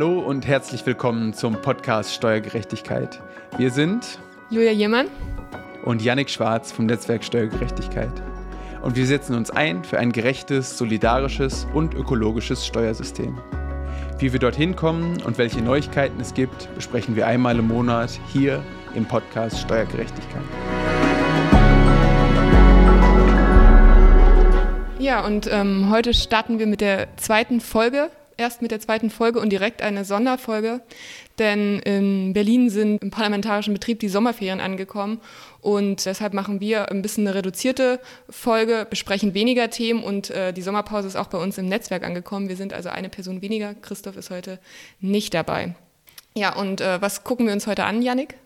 Hallo und herzlich willkommen zum Podcast Steuergerechtigkeit. Wir sind Julia Jiermann und Yannick Schwarz vom Netzwerk Steuergerechtigkeit. Und wir setzen uns ein für ein gerechtes, solidarisches und ökologisches Steuersystem. Wie wir dorthin kommen und welche Neuigkeiten es gibt, besprechen wir einmal im Monat hier im Podcast Steuergerechtigkeit. Ja, und ähm, heute starten wir mit der zweiten Folge erst mit der zweiten Folge und direkt eine Sonderfolge, denn in Berlin sind im parlamentarischen Betrieb die Sommerferien angekommen und deshalb machen wir ein bisschen eine reduzierte Folge, besprechen weniger Themen und äh, die Sommerpause ist auch bei uns im Netzwerk angekommen. Wir sind also eine Person weniger. Christoph ist heute nicht dabei. Ja, und äh, was gucken wir uns heute an, Yannick?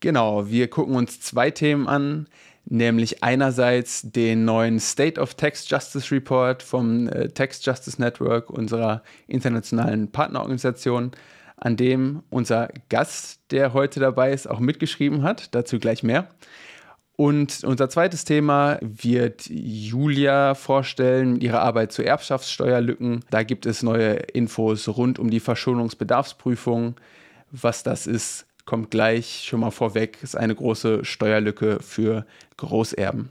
Genau, wir gucken uns zwei Themen an nämlich einerseits den neuen State of Text Justice Report vom äh, Text Justice Network, unserer internationalen Partnerorganisation, an dem unser Gast, der heute dabei ist, auch mitgeschrieben hat. Dazu gleich mehr. Und unser zweites Thema wird Julia vorstellen mit ihrer Arbeit zu Erbschaftssteuerlücken. Da gibt es neue Infos rund um die Verschonungsbedarfsprüfung, was das ist, kommt gleich schon mal vorweg, ist eine große Steuerlücke für Großerben.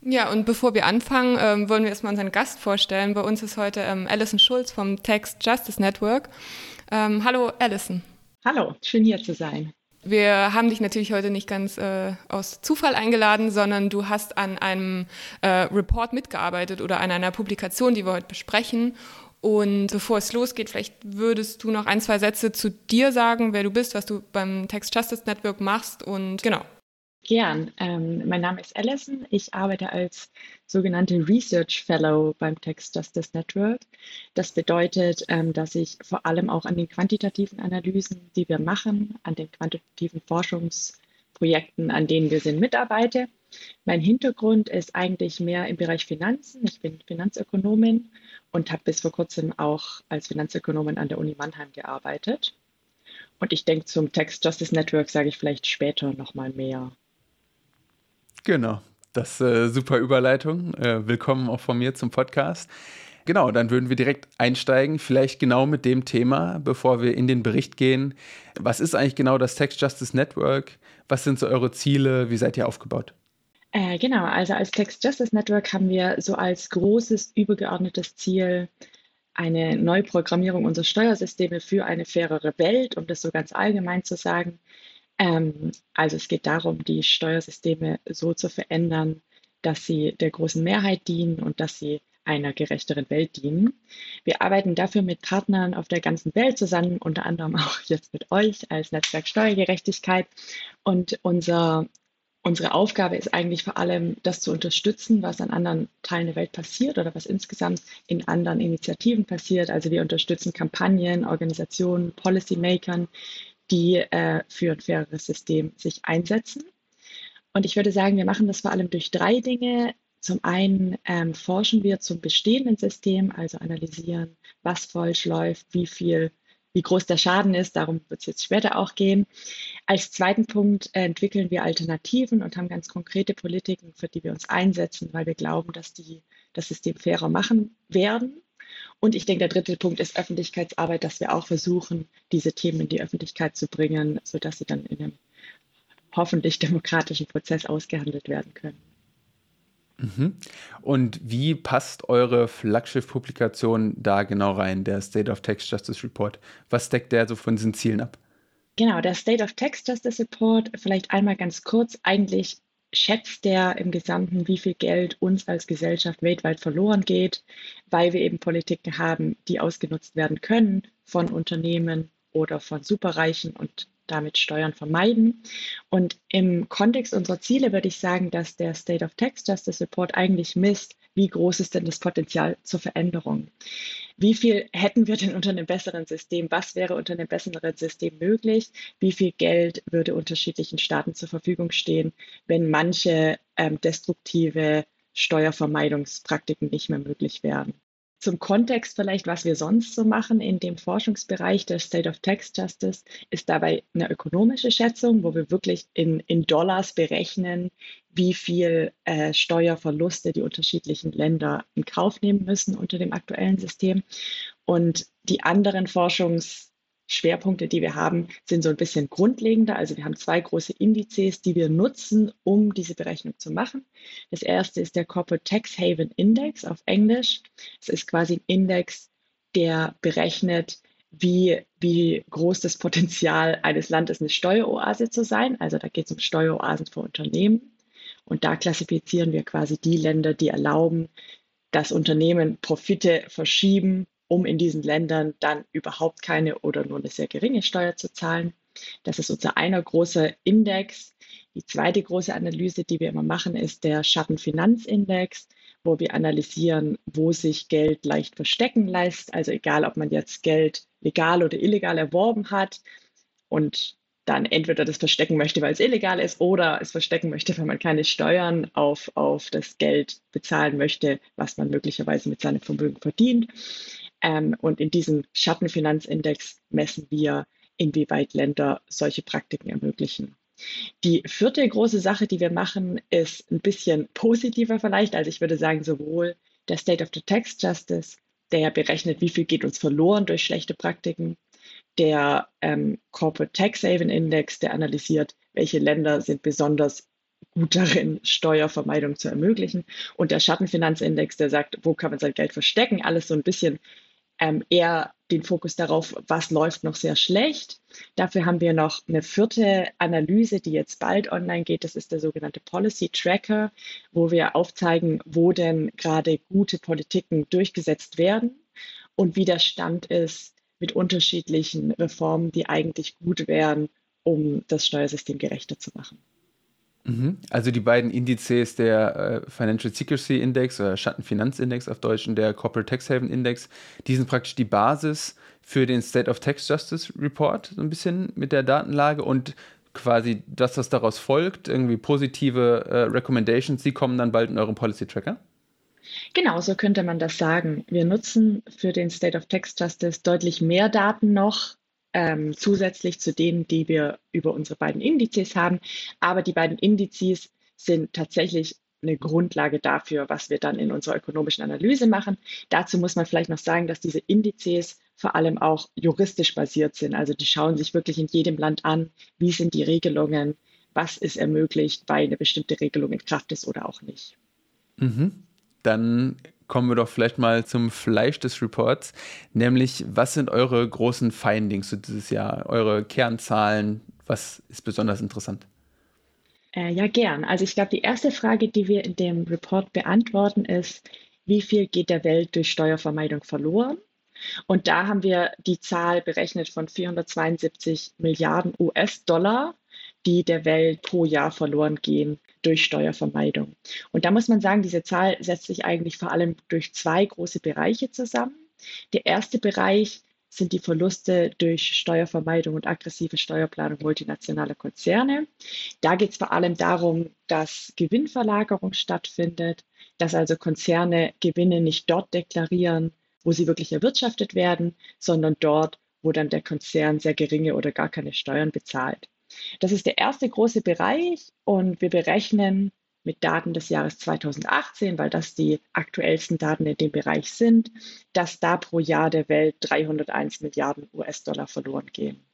Ja, und bevor wir anfangen, ähm, wollen wir erstmal unseren Gast vorstellen. Bei uns ist heute ähm, Alison Schulz vom Text Justice Network. Ähm, hallo, Alison. Hallo, schön hier zu sein. Wir haben dich natürlich heute nicht ganz äh, aus Zufall eingeladen, sondern du hast an einem äh, Report mitgearbeitet oder an einer Publikation, die wir heute besprechen. Und bevor es losgeht, vielleicht würdest du noch ein, zwei Sätze zu dir sagen, wer du bist, was du beim Text Justice Network machst und genau. Gern. Ähm, mein Name ist Alison. Ich arbeite als sogenannte Research Fellow beim Text Justice Network. Das bedeutet, ähm, dass ich vor allem auch an den quantitativen Analysen, die wir machen, an den quantitativen Forschungsprojekten, an denen wir sind, mitarbeite. Mein Hintergrund ist eigentlich mehr im Bereich Finanzen. Ich bin Finanzökonomin und habe bis vor kurzem auch als Finanzökonomin an der Uni Mannheim gearbeitet. Und ich denke, zum Text Justice Network sage ich vielleicht später nochmal mehr. Genau, das ist äh, super Überleitung. Äh, willkommen auch von mir zum Podcast. Genau, dann würden wir direkt einsteigen, vielleicht genau mit dem Thema, bevor wir in den Bericht gehen. Was ist eigentlich genau das Text Justice Network? Was sind so eure Ziele? Wie seid ihr aufgebaut? Äh, genau, also als Text Justice Network haben wir so als großes übergeordnetes Ziel eine Neuprogrammierung unserer Steuersysteme für eine fairere Welt, um das so ganz allgemein zu sagen. Ähm, also es geht darum, die Steuersysteme so zu verändern, dass sie der großen Mehrheit dienen und dass sie einer gerechteren Welt dienen. Wir arbeiten dafür mit Partnern auf der ganzen Welt zusammen, unter anderem auch jetzt mit euch als Netzwerk Steuergerechtigkeit. Und unser unsere Aufgabe ist eigentlich vor allem, das zu unterstützen, was an anderen Teilen der Welt passiert oder was insgesamt in anderen Initiativen passiert. Also wir unterstützen Kampagnen, Organisationen, Policymakern, die äh, für ein faireres System sich einsetzen. Und ich würde sagen, wir machen das vor allem durch drei Dinge. Zum einen ähm, forschen wir zum bestehenden System, also analysieren, was falsch läuft, wie viel wie groß der Schaden ist. Darum wird es jetzt später auch gehen. Als zweiten Punkt äh, entwickeln wir Alternativen und haben ganz konkrete Politiken, für die wir uns einsetzen, weil wir glauben, dass die das System fairer machen werden. Und ich denke, der dritte Punkt ist Öffentlichkeitsarbeit, dass wir auch versuchen, diese Themen in die Öffentlichkeit zu bringen, sodass sie dann in einem hoffentlich demokratischen Prozess ausgehandelt werden können. Mhm. Und wie passt eure Flaggschiff-Publikation da genau rein, der State of Text Justice Report? Was deckt der so von diesen Zielen ab? Genau, der State of Text Justice Report, vielleicht einmal ganz kurz, eigentlich schätzt der im Gesamten, wie viel Geld uns als Gesellschaft weltweit verloren geht, weil wir eben Politiken haben, die ausgenutzt werden können von Unternehmen oder von Superreichen und damit Steuern vermeiden. Und im Kontext unserer Ziele würde ich sagen, dass der State of Text Justice Report eigentlich misst, wie groß ist denn das Potenzial zur Veränderung? Wie viel hätten wir denn unter einem besseren System? Was wäre unter einem besseren System möglich? Wie viel Geld würde unterschiedlichen Staaten zur Verfügung stehen, wenn manche ähm, destruktive Steuervermeidungspraktiken nicht mehr möglich wären? Zum Kontext vielleicht, was wir sonst so machen in dem Forschungsbereich der State of Tax Justice, ist dabei eine ökonomische Schätzung, wo wir wirklich in, in Dollars berechnen, wie viel äh, Steuerverluste die unterschiedlichen Länder in Kauf nehmen müssen unter dem aktuellen System. Und die anderen Forschungsschwerpunkte, die wir haben, sind so ein bisschen grundlegender. Also wir haben zwei große Indizes, die wir nutzen, um diese Berechnung zu machen. Das erste ist der Corporate Tax Haven Index auf Englisch. Es ist quasi ein Index, der berechnet, wie, wie groß das Potenzial eines Landes eine Steueroase zu sein. Also da geht es um Steueroasen für Unternehmen. Und da klassifizieren wir quasi die Länder, die erlauben, dass Unternehmen Profite verschieben, um in diesen Ländern dann überhaupt keine oder nur eine sehr geringe Steuer zu zahlen. Das ist unser einer großer Index. Die zweite große Analyse, die wir immer machen, ist der Schattenfinanzindex, wo wir analysieren, wo sich Geld leicht verstecken lässt. Also egal, ob man jetzt Geld legal oder illegal erworben hat und dann entweder das verstecken möchte, weil es illegal ist, oder es verstecken möchte, weil man keine Steuern auf, auf das Geld bezahlen möchte, was man möglicherweise mit seinem Vermögen verdient. Ähm, und in diesem Schattenfinanzindex messen wir, inwieweit Länder solche Praktiken ermöglichen. Die vierte große Sache, die wir machen, ist ein bisschen positiver vielleicht. Also ich würde sagen, sowohl der State of the Tax Justice, der ja berechnet, wie viel geht uns verloren durch schlechte Praktiken, der ähm, Corporate Tax Haven Index, der analysiert, welche Länder sind besonders gut darin, Steuervermeidung zu ermöglichen. Und der Schattenfinanzindex, der sagt, wo kann man sein Geld verstecken, alles so ein bisschen ähm, eher den Fokus darauf, was läuft noch sehr schlecht. Dafür haben wir noch eine vierte Analyse, die jetzt bald online geht. Das ist der sogenannte Policy Tracker, wo wir aufzeigen, wo denn gerade gute Politiken durchgesetzt werden und wie der Stand ist mit unterschiedlichen Reformen, die eigentlich gut wären, um das Steuersystem gerechter zu machen. Mhm. Also die beiden Indizes, der äh, Financial Secrecy Index oder Schattenfinanzindex auf Deutsch und der Corporate Tax Haven Index, die sind praktisch die Basis für den State of Tax Justice Report, so ein bisschen mit der Datenlage und quasi das, was daraus folgt, irgendwie positive äh, Recommendations, die kommen dann bald in eurem Policy Tracker? Genau, so könnte man das sagen. Wir nutzen für den State of Tax Justice deutlich mehr Daten noch ähm, zusätzlich zu denen, die wir über unsere beiden Indizes haben. Aber die beiden Indizes sind tatsächlich eine Grundlage dafür, was wir dann in unserer ökonomischen Analyse machen. Dazu muss man vielleicht noch sagen, dass diese Indizes vor allem auch juristisch basiert sind. Also die schauen sich wirklich in jedem Land an, wie sind die Regelungen, was ist ermöglicht, weil eine bestimmte Regelung in Kraft ist oder auch nicht. Mhm. Dann kommen wir doch vielleicht mal zum Fleisch des Reports, nämlich was sind eure großen Findings für dieses Jahr, eure Kernzahlen, was ist besonders interessant? Äh, ja, gern. Also ich glaube, die erste Frage, die wir in dem Report beantworten, ist, wie viel geht der Welt durch Steuervermeidung verloren? Und da haben wir die Zahl berechnet von 472 Milliarden US-Dollar, die der Welt pro Jahr verloren gehen durch Steuervermeidung. Und da muss man sagen, diese Zahl setzt sich eigentlich vor allem durch zwei große Bereiche zusammen. Der erste Bereich sind die Verluste durch Steuervermeidung und aggressive Steuerplanung multinationaler Konzerne. Da geht es vor allem darum, dass Gewinnverlagerung stattfindet, dass also Konzerne Gewinne nicht dort deklarieren, wo sie wirklich erwirtschaftet werden, sondern dort, wo dann der Konzern sehr geringe oder gar keine Steuern bezahlt. Das ist der erste große Bereich und wir berechnen mit Daten des Jahres 2018, weil das die aktuellsten Daten in dem Bereich sind, dass da pro Jahr der Welt 301 Milliarden US-Dollar verloren gehen.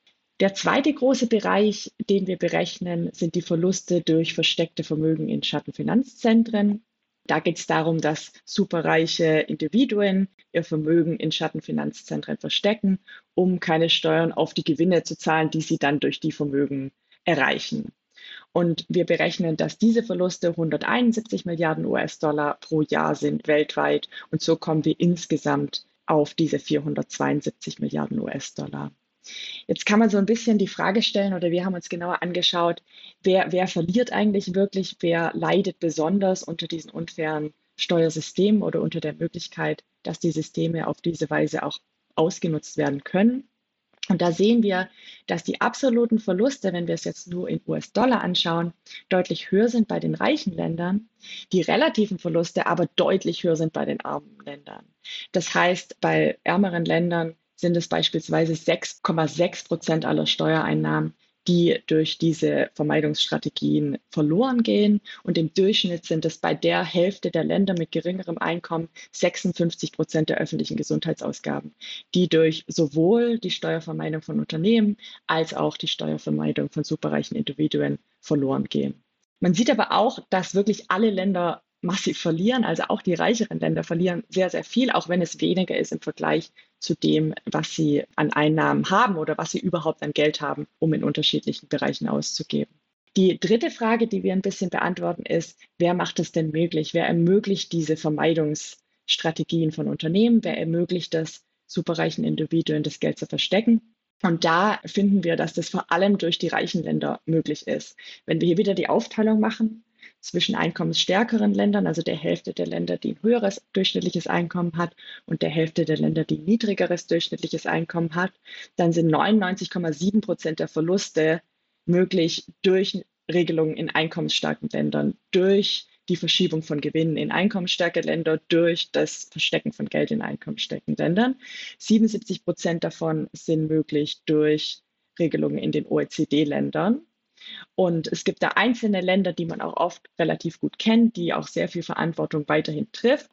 Der zweite große Bereich, den wir berechnen, sind die Verluste durch versteckte Vermögen in Schattenfinanzzentren. Da geht es darum, dass superreiche Individuen ihr Vermögen in Schattenfinanzzentren verstecken, um keine Steuern auf die Gewinne zu zahlen, die sie dann durch die Vermögen erreichen. Und wir berechnen, dass diese Verluste 171 Milliarden US-Dollar pro Jahr sind weltweit. Und so kommen wir insgesamt auf diese 472 Milliarden US-Dollar. Jetzt kann man so ein bisschen die Frage stellen, oder wir haben uns genauer angeschaut, wer, wer verliert eigentlich wirklich, wer leidet besonders unter diesen unfairen Steuersystemen oder unter der Möglichkeit, dass die Systeme auf diese Weise auch ausgenutzt werden können. Und da sehen wir, dass die absoluten Verluste, wenn wir es jetzt nur in US-Dollar anschauen, deutlich höher sind bei den reichen Ländern, die relativen Verluste aber deutlich höher sind bei den armen Ländern. Das heißt, bei ärmeren Ländern sind es beispielsweise 6,6 Prozent aller Steuereinnahmen, die durch diese Vermeidungsstrategien verloren gehen. Und im Durchschnitt sind es bei der Hälfte der Länder mit geringerem Einkommen 56 Prozent der öffentlichen Gesundheitsausgaben, die durch sowohl die Steuervermeidung von Unternehmen als auch die Steuervermeidung von superreichen Individuen verloren gehen. Man sieht aber auch, dass wirklich alle Länder massiv verlieren. Also auch die reicheren Länder verlieren sehr, sehr viel, auch wenn es weniger ist im Vergleich zu dem, was sie an Einnahmen haben oder was sie überhaupt an Geld haben, um in unterschiedlichen Bereichen auszugeben. Die dritte Frage, die wir ein bisschen beantworten, ist, wer macht es denn möglich? Wer ermöglicht diese Vermeidungsstrategien von Unternehmen? Wer ermöglicht es, superreichen Individuen das Geld zu verstecken? Und da finden wir, dass das vor allem durch die reichen Länder möglich ist. Wenn wir hier wieder die Aufteilung machen, zwischen einkommensstärkeren Ländern, also der Hälfte der Länder, die ein höheres durchschnittliches Einkommen hat und der Hälfte der Länder, die ein niedrigeres durchschnittliches Einkommen hat, dann sind 99,7 Prozent der Verluste möglich durch Regelungen in einkommensstarken Ländern, durch die Verschiebung von Gewinnen in einkommensstarke Länder, durch das Verstecken von Geld in einkommensstarken Ländern. 77 Prozent davon sind möglich durch Regelungen in den OECD-Ländern. Und es gibt da einzelne Länder, die man auch oft relativ gut kennt, die auch sehr viel Verantwortung weiterhin trifft.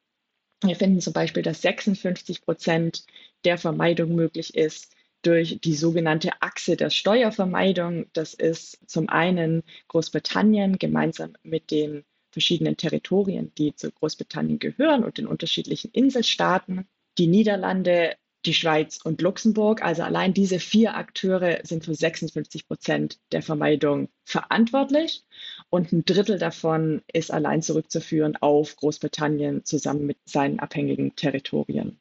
Wir finden zum Beispiel, dass 56 Prozent der Vermeidung möglich ist durch die sogenannte Achse der Steuervermeidung. Das ist zum einen Großbritannien gemeinsam mit den verschiedenen Territorien, die zu Großbritannien gehören und den unterschiedlichen Inselstaaten. Die Niederlande die Schweiz und Luxemburg. Also allein diese vier Akteure sind für 56 Prozent der Vermeidung verantwortlich und ein Drittel davon ist allein zurückzuführen auf Großbritannien zusammen mit seinen abhängigen Territorien.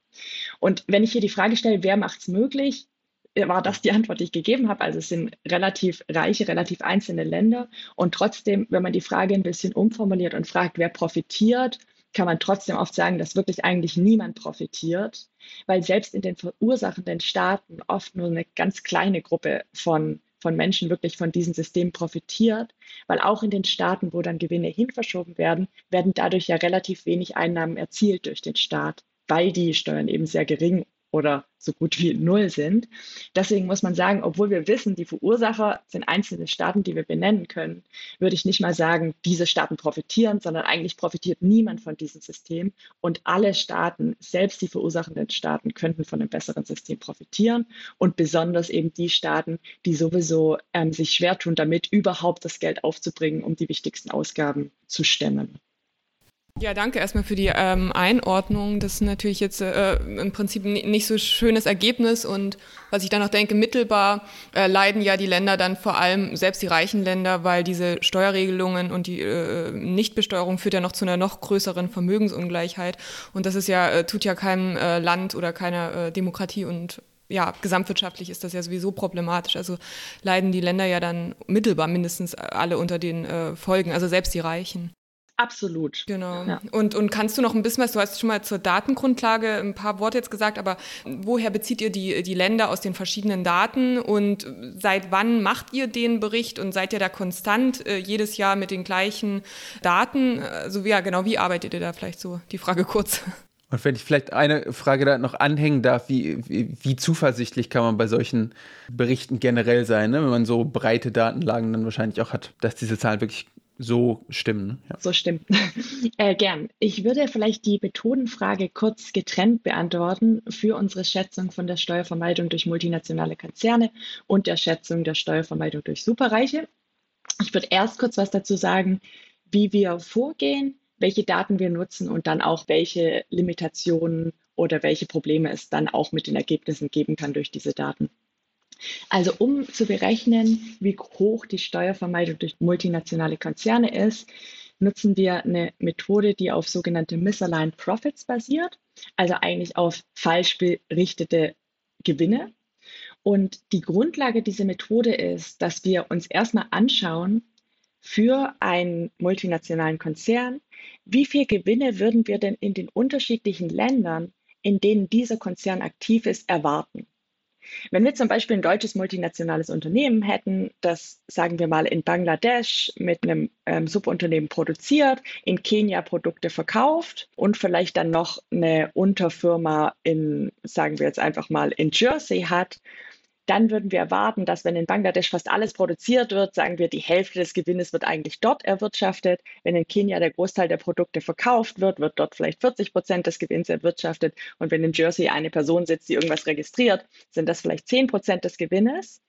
Und wenn ich hier die Frage stelle, wer macht es möglich, war das die Antwort, die ich gegeben habe. Also es sind relativ reiche, relativ einzelne Länder. Und trotzdem, wenn man die Frage ein bisschen umformuliert und fragt, wer profitiert, kann man trotzdem oft sagen, dass wirklich eigentlich niemand profitiert, weil selbst in den verursachenden Staaten oft nur eine ganz kleine Gruppe von, von Menschen wirklich von diesem System profitiert, weil auch in den Staaten, wo dann Gewinne hinverschoben werden, werden dadurch ja relativ wenig Einnahmen erzielt durch den Staat, weil die Steuern eben sehr gering oder so gut wie null sind. Deswegen muss man sagen, obwohl wir wissen, die Verursacher sind einzelne Staaten, die wir benennen können, würde ich nicht mal sagen, diese Staaten profitieren, sondern eigentlich profitiert niemand von diesem System. Und alle Staaten, selbst die verursachenden Staaten, könnten von einem besseren System profitieren. Und besonders eben die Staaten, die sowieso ähm, sich schwer tun, damit überhaupt das Geld aufzubringen, um die wichtigsten Ausgaben zu stemmen. Ja, danke erstmal für die ähm, Einordnung. Das ist natürlich jetzt äh, im Prinzip nicht so schönes Ergebnis und was ich dann noch denke, mittelbar äh, leiden ja die Länder dann vor allem, selbst die reichen Länder, weil diese Steuerregelungen und die äh, Nichtbesteuerung führt ja noch zu einer noch größeren Vermögensungleichheit und das ist ja, äh, tut ja keinem äh, Land oder keiner äh, Demokratie und ja, gesamtwirtschaftlich ist das ja sowieso problematisch. Also leiden die Länder ja dann mittelbar mindestens alle unter den Folgen, also selbst die Reichen. Absolut. Genau. Ja. Und, und kannst du noch ein bisschen was, du hast schon mal zur Datengrundlage ein paar Worte jetzt gesagt, aber woher bezieht ihr die, die Länder aus den verschiedenen Daten und seit wann macht ihr den Bericht und seid ihr da konstant äh, jedes Jahr mit den gleichen Daten? Also ja, genau, wie arbeitet ihr da vielleicht so? Die Frage kurz. Und wenn ich vielleicht eine Frage da noch anhängen darf, wie, wie, wie zuversichtlich kann man bei solchen Berichten generell sein, ne? wenn man so breite Datenlagen dann wahrscheinlich auch hat, dass diese Zahlen wirklich so stimmen. Ja. So stimmt. äh, gern. Ich würde vielleicht die Methodenfrage kurz getrennt beantworten für unsere Schätzung von der Steuervermeidung durch multinationale Konzerne und der Schätzung der Steuervermeidung durch Superreiche. Ich würde erst kurz was dazu sagen, wie wir vorgehen, welche Daten wir nutzen und dann auch welche Limitationen oder welche Probleme es dann auch mit den Ergebnissen geben kann durch diese Daten. Also um zu berechnen, wie hoch die Steuervermeidung durch multinationale Konzerne ist, nutzen wir eine Methode, die auf sogenannte Misaligned Profits basiert, also eigentlich auf falsch berichtete Gewinne. Und die Grundlage dieser Methode ist, dass wir uns erstmal anschauen, für einen multinationalen Konzern, wie viel Gewinne würden wir denn in den unterschiedlichen Ländern, in denen dieser Konzern aktiv ist, erwarten? Wenn wir zum Beispiel ein deutsches multinationales Unternehmen hätten, das, sagen wir mal, in Bangladesch mit einem ähm, Subunternehmen produziert, in Kenia Produkte verkauft und vielleicht dann noch eine Unterfirma in, sagen wir jetzt einfach mal, in Jersey hat, dann würden wir erwarten, dass wenn in Bangladesch fast alles produziert wird, sagen wir, die Hälfte des Gewinnes wird eigentlich dort erwirtschaftet. Wenn in Kenia der Großteil der Produkte verkauft wird, wird dort vielleicht 40 Prozent des Gewinns erwirtschaftet. Und wenn in Jersey eine Person sitzt, die irgendwas registriert, sind das vielleicht 10 Prozent des Gewinnes.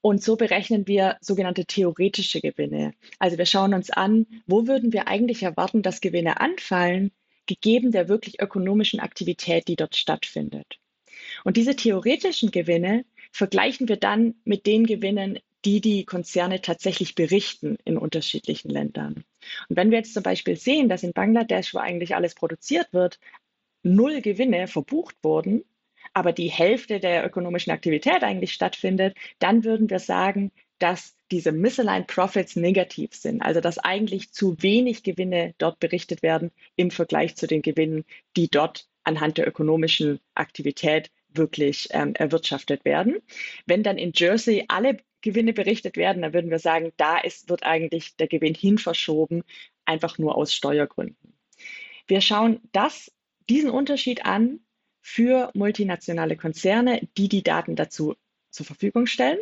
Und so berechnen wir sogenannte theoretische Gewinne. Also wir schauen uns an, wo würden wir eigentlich erwarten, dass Gewinne anfallen, gegeben der wirklich ökonomischen Aktivität, die dort stattfindet. Und diese theoretischen Gewinne vergleichen wir dann mit den Gewinnen, die die Konzerne tatsächlich berichten in unterschiedlichen Ländern. Und wenn wir jetzt zum Beispiel sehen, dass in Bangladesch, wo eigentlich alles produziert wird, null Gewinne verbucht wurden, aber die Hälfte der ökonomischen Aktivität eigentlich stattfindet, dann würden wir sagen, dass diese Misaligned Profits negativ sind, also dass eigentlich zu wenig Gewinne dort berichtet werden im Vergleich zu den Gewinnen, die dort anhand der ökonomischen Aktivität wirklich ähm, erwirtschaftet werden. Wenn dann in Jersey alle Gewinne berichtet werden, dann würden wir sagen, da ist, wird eigentlich der Gewinn hin verschoben, einfach nur aus Steuergründen. Wir schauen das, diesen Unterschied an für multinationale Konzerne, die die Daten dazu zur Verfügung stellen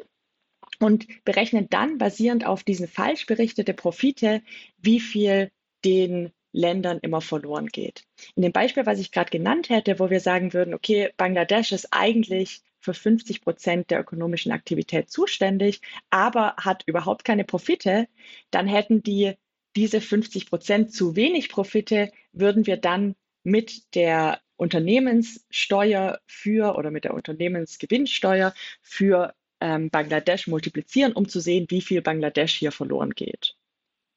und berechnen dann basierend auf diesen falsch berichtete Profite, wie viel den Ländern immer verloren geht. In dem Beispiel, was ich gerade genannt hätte, wo wir sagen würden, okay, Bangladesch ist eigentlich für 50 Prozent der ökonomischen Aktivität zuständig, aber hat überhaupt keine Profite, dann hätten die diese 50 Prozent zu wenig Profite, würden wir dann mit der Unternehmenssteuer für oder mit der Unternehmensgewinnsteuer für ähm, Bangladesch multiplizieren, um zu sehen, wie viel Bangladesch hier verloren geht.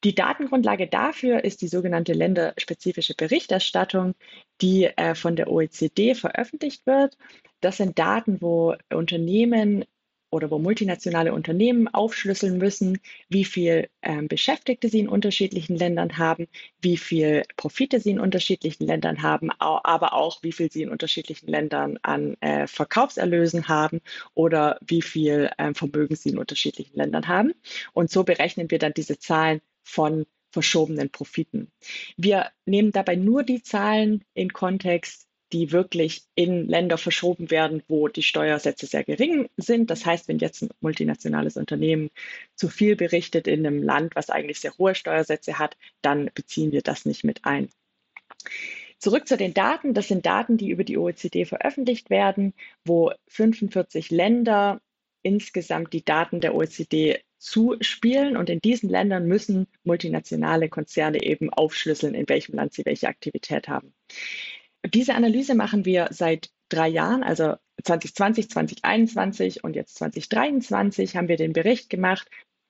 Die Datengrundlage dafür ist die sogenannte länderspezifische Berichterstattung, die äh, von der OECD veröffentlicht wird. Das sind Daten, wo Unternehmen oder wo multinationale Unternehmen aufschlüsseln müssen, wie viel ähm, Beschäftigte sie in unterschiedlichen Ländern haben, wie viel Profite sie in unterschiedlichen Ländern haben, aber auch wie viel sie in unterschiedlichen Ländern an äh, Verkaufserlösen haben oder wie viel ähm, Vermögen sie in unterschiedlichen Ländern haben. Und so berechnen wir dann diese Zahlen von verschobenen Profiten. Wir nehmen dabei nur die Zahlen in Kontext, die wirklich in Länder verschoben werden, wo die Steuersätze sehr gering sind. Das heißt, wenn jetzt ein multinationales Unternehmen zu viel berichtet in einem Land, was eigentlich sehr hohe Steuersätze hat, dann beziehen wir das nicht mit ein. Zurück zu den Daten. Das sind Daten, die über die OECD veröffentlicht werden, wo 45 Länder insgesamt die Daten der OECD zuspielen. Und in diesen Ländern müssen multinationale Konzerne eben aufschlüsseln, in welchem Land sie welche Aktivität haben. Diese Analyse machen wir seit drei Jahren, also 2020, 2021 und jetzt 2023 haben wir den Bericht gemacht.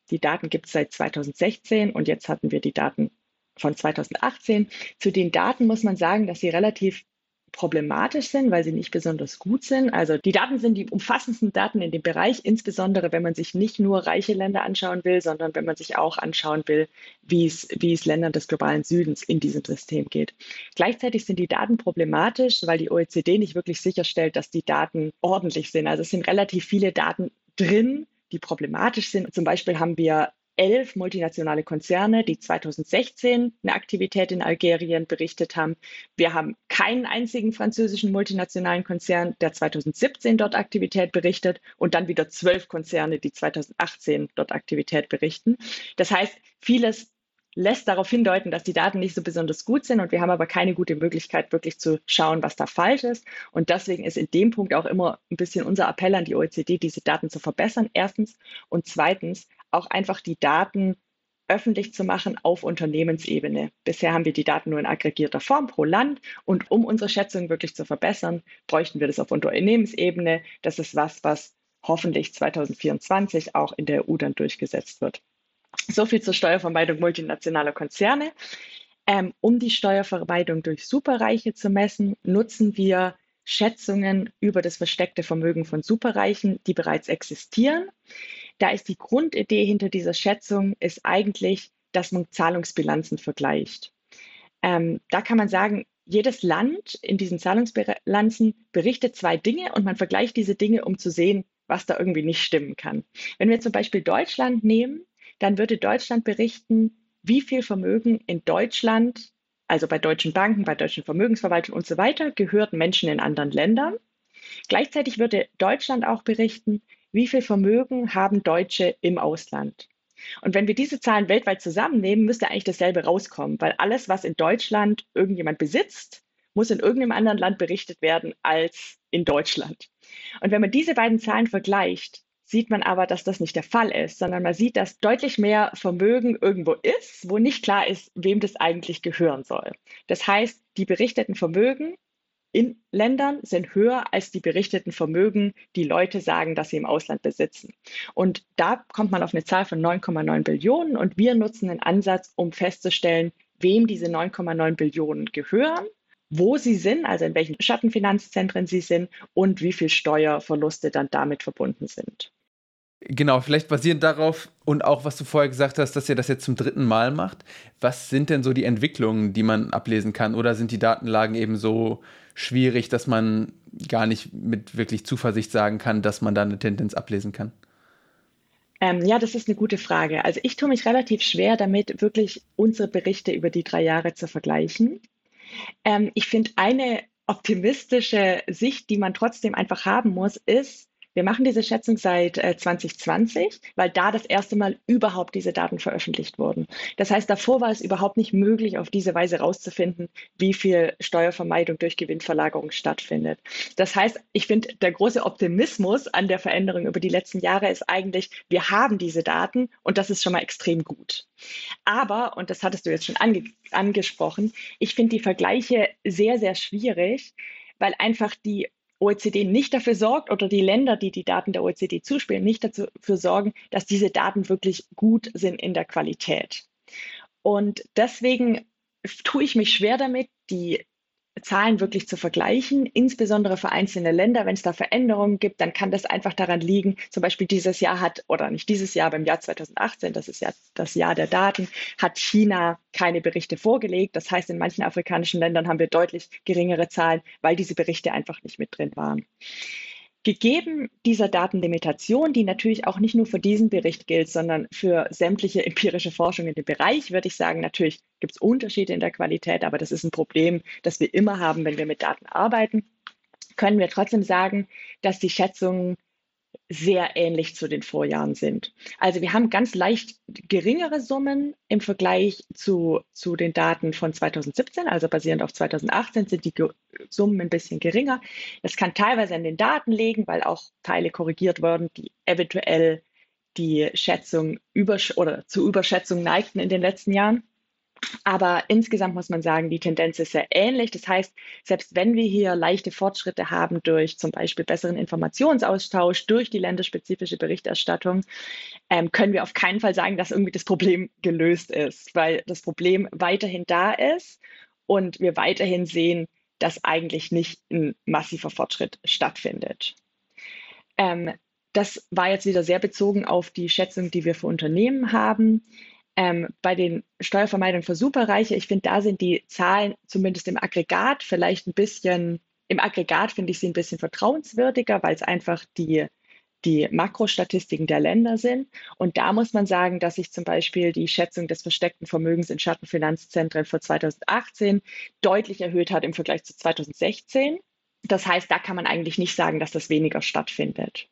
Die Daten gibt es seit 2016 und jetzt hatten wir die Daten von 2018. Zu den Daten muss man sagen, dass sie relativ problematisch sind, weil sie nicht besonders gut sind. Also die Daten sind die umfassendsten Daten in dem Bereich, insbesondere wenn man sich nicht nur reiche Länder anschauen will, sondern wenn man sich auch anschauen will, wie es, wie es Ländern des globalen Südens in diesem System geht. Gleichzeitig sind die Daten problematisch, weil die OECD nicht wirklich sicherstellt, dass die Daten ordentlich sind. Also es sind relativ viele Daten drin, die problematisch sind. Zum Beispiel haben wir elf multinationale Konzerne, die 2016 eine Aktivität in Algerien berichtet haben. Wir haben keinen einzigen französischen multinationalen Konzern, der 2017 dort Aktivität berichtet und dann wieder zwölf Konzerne, die 2018 dort Aktivität berichten. Das heißt, vieles lässt darauf hindeuten, dass die Daten nicht so besonders gut sind und wir haben aber keine gute Möglichkeit, wirklich zu schauen, was da falsch ist. Und deswegen ist in dem Punkt auch immer ein bisschen unser Appell an die OECD, diese Daten zu verbessern, erstens. Und zweitens auch einfach die Daten öffentlich zu machen auf Unternehmensebene. Bisher haben wir die Daten nur in aggregierter Form pro Land und um unsere Schätzung wirklich zu verbessern, bräuchten wir das auf Unternehmensebene. Das ist was, was hoffentlich 2024 auch in der EU dann durchgesetzt wird. So viel zur Steuervermeidung multinationaler Konzerne. Ähm, um die Steuervermeidung durch Superreiche zu messen, nutzen wir Schätzungen über das versteckte Vermögen von Superreichen, die bereits existieren. Da ist die Grundidee hinter dieser Schätzung ist eigentlich, dass man Zahlungsbilanzen vergleicht. Ähm, da kann man sagen, jedes Land in diesen Zahlungsbilanzen berichtet zwei Dinge und man vergleicht diese Dinge, um zu sehen, was da irgendwie nicht stimmen kann. Wenn wir zum Beispiel Deutschland nehmen, dann würde Deutschland berichten, wie viel Vermögen in Deutschland, also bei deutschen Banken, bei deutschen Vermögensverwaltungen und so weiter, gehört Menschen in anderen Ländern. Gleichzeitig würde Deutschland auch berichten, wie viel Vermögen haben Deutsche im Ausland. Und wenn wir diese Zahlen weltweit zusammennehmen, müsste eigentlich dasselbe rauskommen, weil alles, was in Deutschland irgendjemand besitzt, muss in irgendeinem anderen Land berichtet werden als in Deutschland. Und wenn man diese beiden Zahlen vergleicht, sieht man aber, dass das nicht der Fall ist, sondern man sieht, dass deutlich mehr Vermögen irgendwo ist, wo nicht klar ist, wem das eigentlich gehören soll. Das heißt, die berichteten Vermögen in Ländern sind höher als die berichteten Vermögen, die Leute sagen, dass sie im Ausland besitzen. Und da kommt man auf eine Zahl von 9,9 Billionen und wir nutzen einen Ansatz, um festzustellen, wem diese 9,9 Billionen gehören wo sie sind, also in welchen Schattenfinanzzentren sie sind und wie viel Steuerverluste dann damit verbunden sind. Genau, vielleicht basierend darauf und auch, was du vorher gesagt hast, dass ihr das jetzt zum dritten Mal macht. Was sind denn so die Entwicklungen, die man ablesen kann? Oder sind die Datenlagen eben so schwierig, dass man gar nicht mit wirklich Zuversicht sagen kann, dass man da eine Tendenz ablesen kann? Ähm, ja, das ist eine gute Frage. Also ich tue mich relativ schwer damit, wirklich unsere Berichte über die drei Jahre zu vergleichen. Ähm, ich finde, eine optimistische Sicht, die man trotzdem einfach haben muss, ist, wir machen diese Schätzung seit äh, 2020, weil da das erste Mal überhaupt diese Daten veröffentlicht wurden. Das heißt, davor war es überhaupt nicht möglich, auf diese Weise herauszufinden, wie viel Steuervermeidung durch Gewinnverlagerung stattfindet. Das heißt, ich finde, der große Optimismus an der Veränderung über die letzten Jahre ist eigentlich, wir haben diese Daten und das ist schon mal extrem gut. Aber, und das hattest du jetzt schon ange angesprochen, ich finde die Vergleiche sehr, sehr schwierig, weil einfach die OECD nicht dafür sorgt oder die Länder, die die Daten der OECD zuspielen, nicht dafür sorgen, dass diese Daten wirklich gut sind in der Qualität. Und deswegen tue ich mich schwer damit, die Zahlen wirklich zu vergleichen, insbesondere für einzelne Länder. Wenn es da Veränderungen gibt, dann kann das einfach daran liegen, zum Beispiel dieses Jahr hat, oder nicht dieses Jahr, aber im Jahr 2018, das ist ja das Jahr der Daten, hat China keine Berichte vorgelegt. Das heißt, in manchen afrikanischen Ländern haben wir deutlich geringere Zahlen, weil diese Berichte einfach nicht mit drin waren. Gegeben dieser Datenlimitation, die natürlich auch nicht nur für diesen Bericht gilt, sondern für sämtliche empirische Forschung in dem Bereich, würde ich sagen, natürlich gibt es Unterschiede in der Qualität, aber das ist ein Problem, das wir immer haben, wenn wir mit Daten arbeiten, können wir trotzdem sagen, dass die Schätzungen sehr ähnlich zu den Vorjahren sind. Also wir haben ganz leicht geringere Summen im Vergleich zu, zu den Daten von 2017, also basierend auf 2018 sind die Summen ein bisschen geringer. Das kann teilweise an den Daten liegen, weil auch Teile korrigiert wurden, die eventuell die Schätzung über oder zu Überschätzung neigten in den letzten Jahren. Aber insgesamt muss man sagen, die Tendenz ist sehr ähnlich. Das heißt, selbst wenn wir hier leichte Fortschritte haben durch zum Beispiel besseren Informationsaustausch, durch die länderspezifische Berichterstattung, ähm, können wir auf keinen Fall sagen, dass irgendwie das Problem gelöst ist, weil das Problem weiterhin da ist und wir weiterhin sehen, dass eigentlich nicht ein massiver Fortschritt stattfindet. Ähm, das war jetzt wieder sehr bezogen auf die Schätzung, die wir für Unternehmen haben. Ähm, bei den Steuervermeidungen für Superreiche, ich finde, da sind die Zahlen zumindest im Aggregat vielleicht ein bisschen, im Aggregat finde ich sie ein bisschen vertrauenswürdiger, weil es einfach die, die Makrostatistiken der Länder sind. Und da muss man sagen, dass sich zum Beispiel die Schätzung des versteckten Vermögens in Schattenfinanzzentren für 2018 deutlich erhöht hat im Vergleich zu 2016. Das heißt, da kann man eigentlich nicht sagen, dass das weniger stattfindet.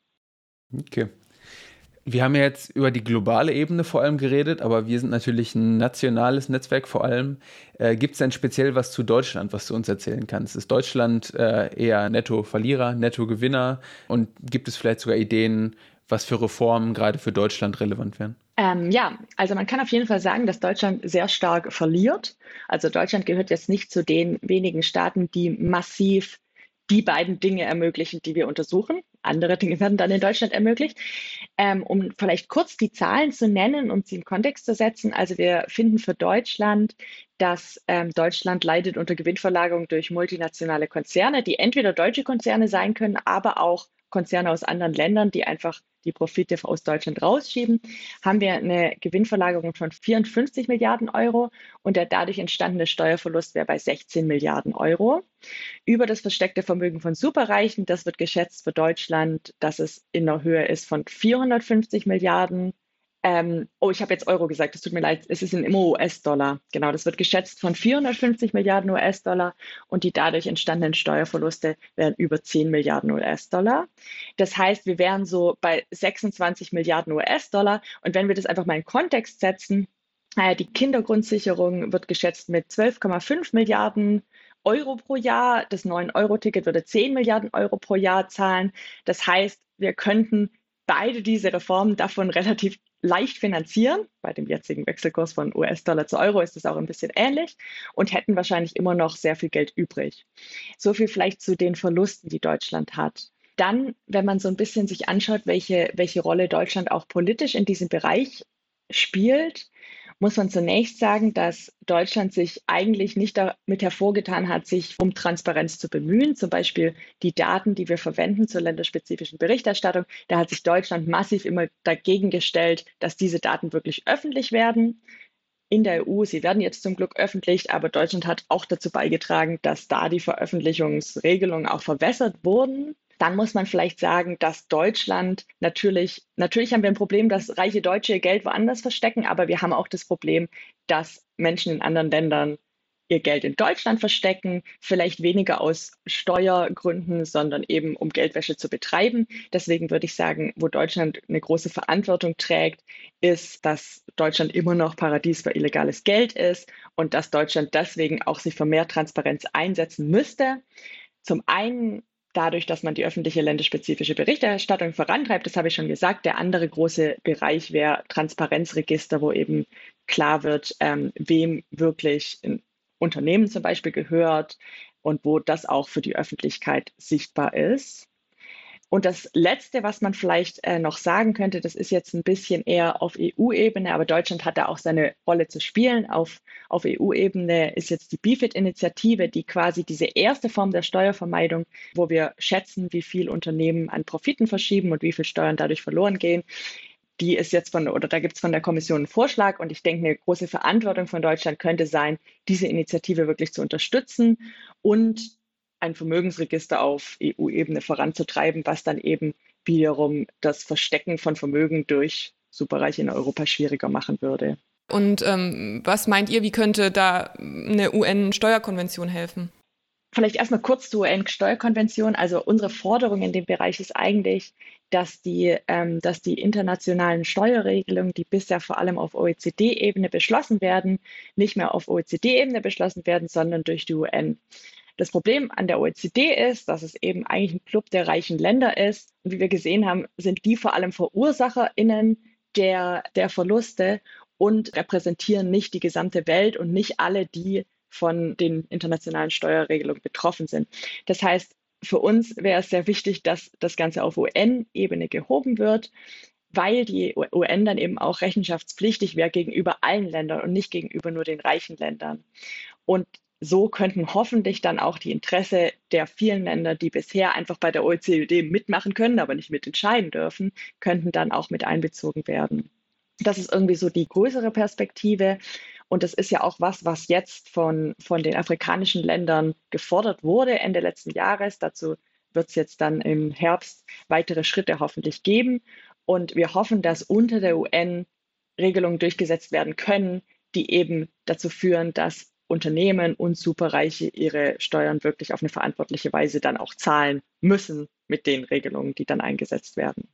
Okay. Wir haben ja jetzt über die globale Ebene vor allem geredet, aber wir sind natürlich ein nationales Netzwerk vor allem. Äh, Gibt es denn speziell was zu Deutschland, was du uns erzählen kannst? Ist Deutschland äh, eher Netto-Verlierer, Netto-Gewinner? Und gibt es vielleicht sogar Ideen, was für Reformen gerade für Deutschland relevant wären? Ähm, ja, also man kann auf jeden Fall sagen, dass Deutschland sehr stark verliert. Also Deutschland gehört jetzt nicht zu den wenigen Staaten, die massiv die beiden Dinge ermöglichen, die wir untersuchen. Andere Dinge werden dann in Deutschland ermöglicht. Ähm, um vielleicht kurz die Zahlen zu nennen und sie im Kontext zu setzen. Also wir finden für Deutschland, dass ähm, Deutschland leidet unter Gewinnverlagerung durch multinationale Konzerne, die entweder deutsche Konzerne sein können, aber auch Konzerne aus anderen Ländern, die einfach die Profite aus Deutschland rausschieben, haben wir eine Gewinnverlagerung von 54 Milliarden Euro und der dadurch entstandene Steuerverlust wäre bei 16 Milliarden Euro. Über das versteckte Vermögen von Superreichen, das wird geschätzt für Deutschland, dass es in der Höhe ist von 450 Milliarden ähm, oh, ich habe jetzt Euro gesagt, es tut mir leid, es ist in immer US-Dollar. Genau, das wird geschätzt von 450 Milliarden US-Dollar und die dadurch entstandenen Steuerverluste wären über 10 Milliarden US-Dollar. Das heißt, wir wären so bei 26 Milliarden US-Dollar und wenn wir das einfach mal in Kontext setzen, äh, die Kindergrundsicherung wird geschätzt mit 12,5 Milliarden Euro pro Jahr. Das 9-Euro-Ticket würde 10 Milliarden Euro pro Jahr zahlen. Das heißt, wir könnten beide diese Reformen davon relativ leicht finanzieren. Bei dem jetzigen Wechselkurs von US-Dollar zu Euro ist es auch ein bisschen ähnlich und hätten wahrscheinlich immer noch sehr viel Geld übrig. So viel vielleicht zu den Verlusten, die Deutschland hat. Dann, wenn man so ein bisschen sich anschaut, welche, welche Rolle Deutschland auch politisch in diesem Bereich spielt, muss man zunächst sagen, dass Deutschland sich eigentlich nicht damit hervorgetan hat, sich um Transparenz zu bemühen. Zum Beispiel die Daten, die wir verwenden zur länderspezifischen Berichterstattung. Da hat sich Deutschland massiv immer dagegen gestellt, dass diese Daten wirklich öffentlich werden. In der EU, sie werden jetzt zum Glück öffentlich, aber Deutschland hat auch dazu beigetragen, dass da die Veröffentlichungsregelungen auch verwässert wurden dann muss man vielleicht sagen, dass Deutschland natürlich, natürlich haben wir ein Problem, dass reiche Deutsche ihr Geld woanders verstecken, aber wir haben auch das Problem, dass Menschen in anderen Ländern ihr Geld in Deutschland verstecken, vielleicht weniger aus Steuergründen, sondern eben um Geldwäsche zu betreiben. Deswegen würde ich sagen, wo Deutschland eine große Verantwortung trägt, ist, dass Deutschland immer noch Paradies für illegales Geld ist und dass Deutschland deswegen auch sich für mehr Transparenz einsetzen müsste. Zum einen dadurch, dass man die öffentliche länderspezifische Berichterstattung vorantreibt, das habe ich schon gesagt. Der andere große Bereich wäre Transparenzregister, wo eben klar wird, ähm, wem wirklich ein Unternehmen zum Beispiel gehört und wo das auch für die Öffentlichkeit sichtbar ist. Und das Letzte, was man vielleicht äh, noch sagen könnte, das ist jetzt ein bisschen eher auf EU-Ebene, aber Deutschland hat da auch seine Rolle zu spielen. Auf, auf EU-Ebene ist jetzt die BIFID-Initiative, die quasi diese erste Form der Steuervermeidung, wo wir schätzen, wie viel Unternehmen an Profiten verschieben und wie viel Steuern dadurch verloren gehen. Die ist jetzt von, oder da gibt es von der Kommission einen Vorschlag und ich denke, eine große Verantwortung von Deutschland könnte sein, diese Initiative wirklich zu unterstützen und ein Vermögensregister auf EU-Ebene voranzutreiben, was dann eben wiederum das Verstecken von Vermögen durch Superreiche in Europa schwieriger machen würde. Und ähm, was meint ihr, wie könnte da eine UN-Steuerkonvention helfen? Vielleicht erstmal kurz zur UN-Steuerkonvention. Also unsere Forderung in dem Bereich ist eigentlich, dass die, ähm, dass die internationalen Steuerregelungen, die bisher vor allem auf OECD-Ebene beschlossen werden, nicht mehr auf OECD-Ebene beschlossen werden, sondern durch die UN. Das Problem an der OECD ist, dass es eben eigentlich ein Club der reichen Länder ist. Und wie wir gesehen haben, sind die vor allem VerursacherInnen der, der Verluste und repräsentieren nicht die gesamte Welt und nicht alle, die von den internationalen Steuerregelungen betroffen sind. Das heißt, für uns wäre es sehr wichtig, dass das Ganze auf UN-Ebene gehoben wird, weil die UN dann eben auch rechenschaftspflichtig wäre gegenüber allen Ländern und nicht gegenüber nur den reichen Ländern. Und so könnten hoffentlich dann auch die Interesse der vielen Länder, die bisher einfach bei der OECD mitmachen können, aber nicht mitentscheiden dürfen, könnten dann auch mit einbezogen werden. Das ist irgendwie so die größere Perspektive. Und das ist ja auch was, was jetzt von, von den afrikanischen Ländern gefordert wurde Ende letzten Jahres. Dazu wird es jetzt dann im Herbst weitere Schritte hoffentlich geben. Und wir hoffen, dass unter der UN Regelungen durchgesetzt werden können, die eben dazu führen, dass Unternehmen und Superreiche ihre Steuern wirklich auf eine verantwortliche Weise dann auch zahlen müssen mit den Regelungen, die dann eingesetzt werden.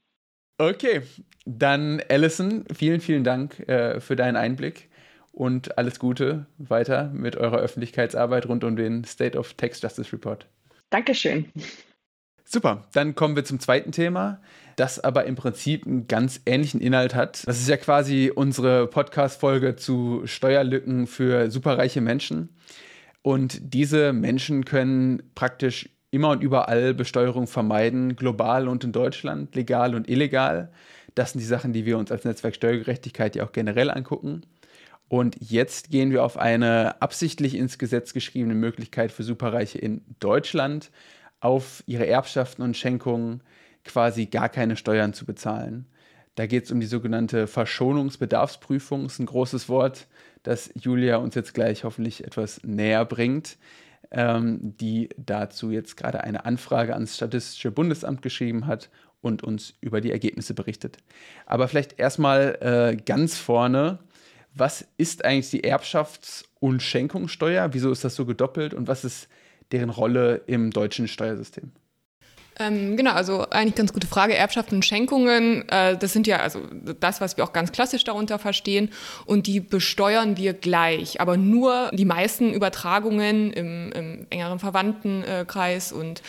Okay, dann Alison, vielen, vielen Dank äh, für deinen Einblick und alles Gute weiter mit eurer Öffentlichkeitsarbeit rund um den State of Tax Justice Report. Dankeschön. Super, dann kommen wir zum zweiten Thema das aber im Prinzip einen ganz ähnlichen Inhalt hat. Das ist ja quasi unsere Podcast-Folge zu Steuerlücken für superreiche Menschen. Und diese Menschen können praktisch immer und überall Besteuerung vermeiden, global und in Deutschland, legal und illegal. Das sind die Sachen, die wir uns als Netzwerk Steuergerechtigkeit ja auch generell angucken. Und jetzt gehen wir auf eine absichtlich ins Gesetz geschriebene Möglichkeit für Superreiche in Deutschland, auf ihre Erbschaften und Schenkungen quasi gar keine Steuern zu bezahlen. Da geht es um die sogenannte Verschonungsbedarfsprüfung, das ist ein großes Wort, das Julia uns jetzt gleich hoffentlich etwas näher bringt, ähm, die dazu jetzt gerade eine Anfrage ans Statistische Bundesamt geschrieben hat und uns über die Ergebnisse berichtet. Aber vielleicht erstmal äh, ganz vorne, was ist eigentlich die Erbschafts- und Schenkungssteuer? Wieso ist das so gedoppelt und was ist deren Rolle im deutschen Steuersystem? Ähm, genau, also eigentlich ganz gute Frage. Erbschaften und Schenkungen, äh, das sind ja also das, was wir auch ganz klassisch darunter verstehen. Und die besteuern wir gleich. Aber nur die meisten Übertragungen im, im engeren Verwandtenkreis und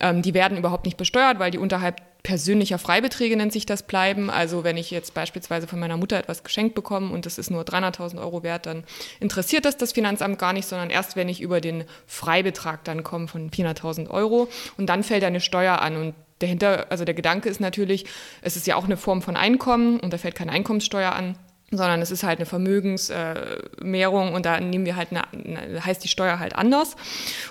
ähm, die werden überhaupt nicht besteuert, weil die unterhalb persönlicher Freibeträge nennt sich das bleiben. Also wenn ich jetzt beispielsweise von meiner Mutter etwas geschenkt bekomme und das ist nur 300.000 Euro wert, dann interessiert das das Finanzamt gar nicht, sondern erst wenn ich über den Freibetrag dann komme von 400.000 Euro und dann fällt eine Steuer an und dahinter, also der Gedanke ist natürlich, es ist ja auch eine Form von Einkommen und da fällt keine Einkommenssteuer an sondern es ist halt eine Vermögensmehrung und da nehmen wir halt eine, eine, heißt die Steuer halt anders.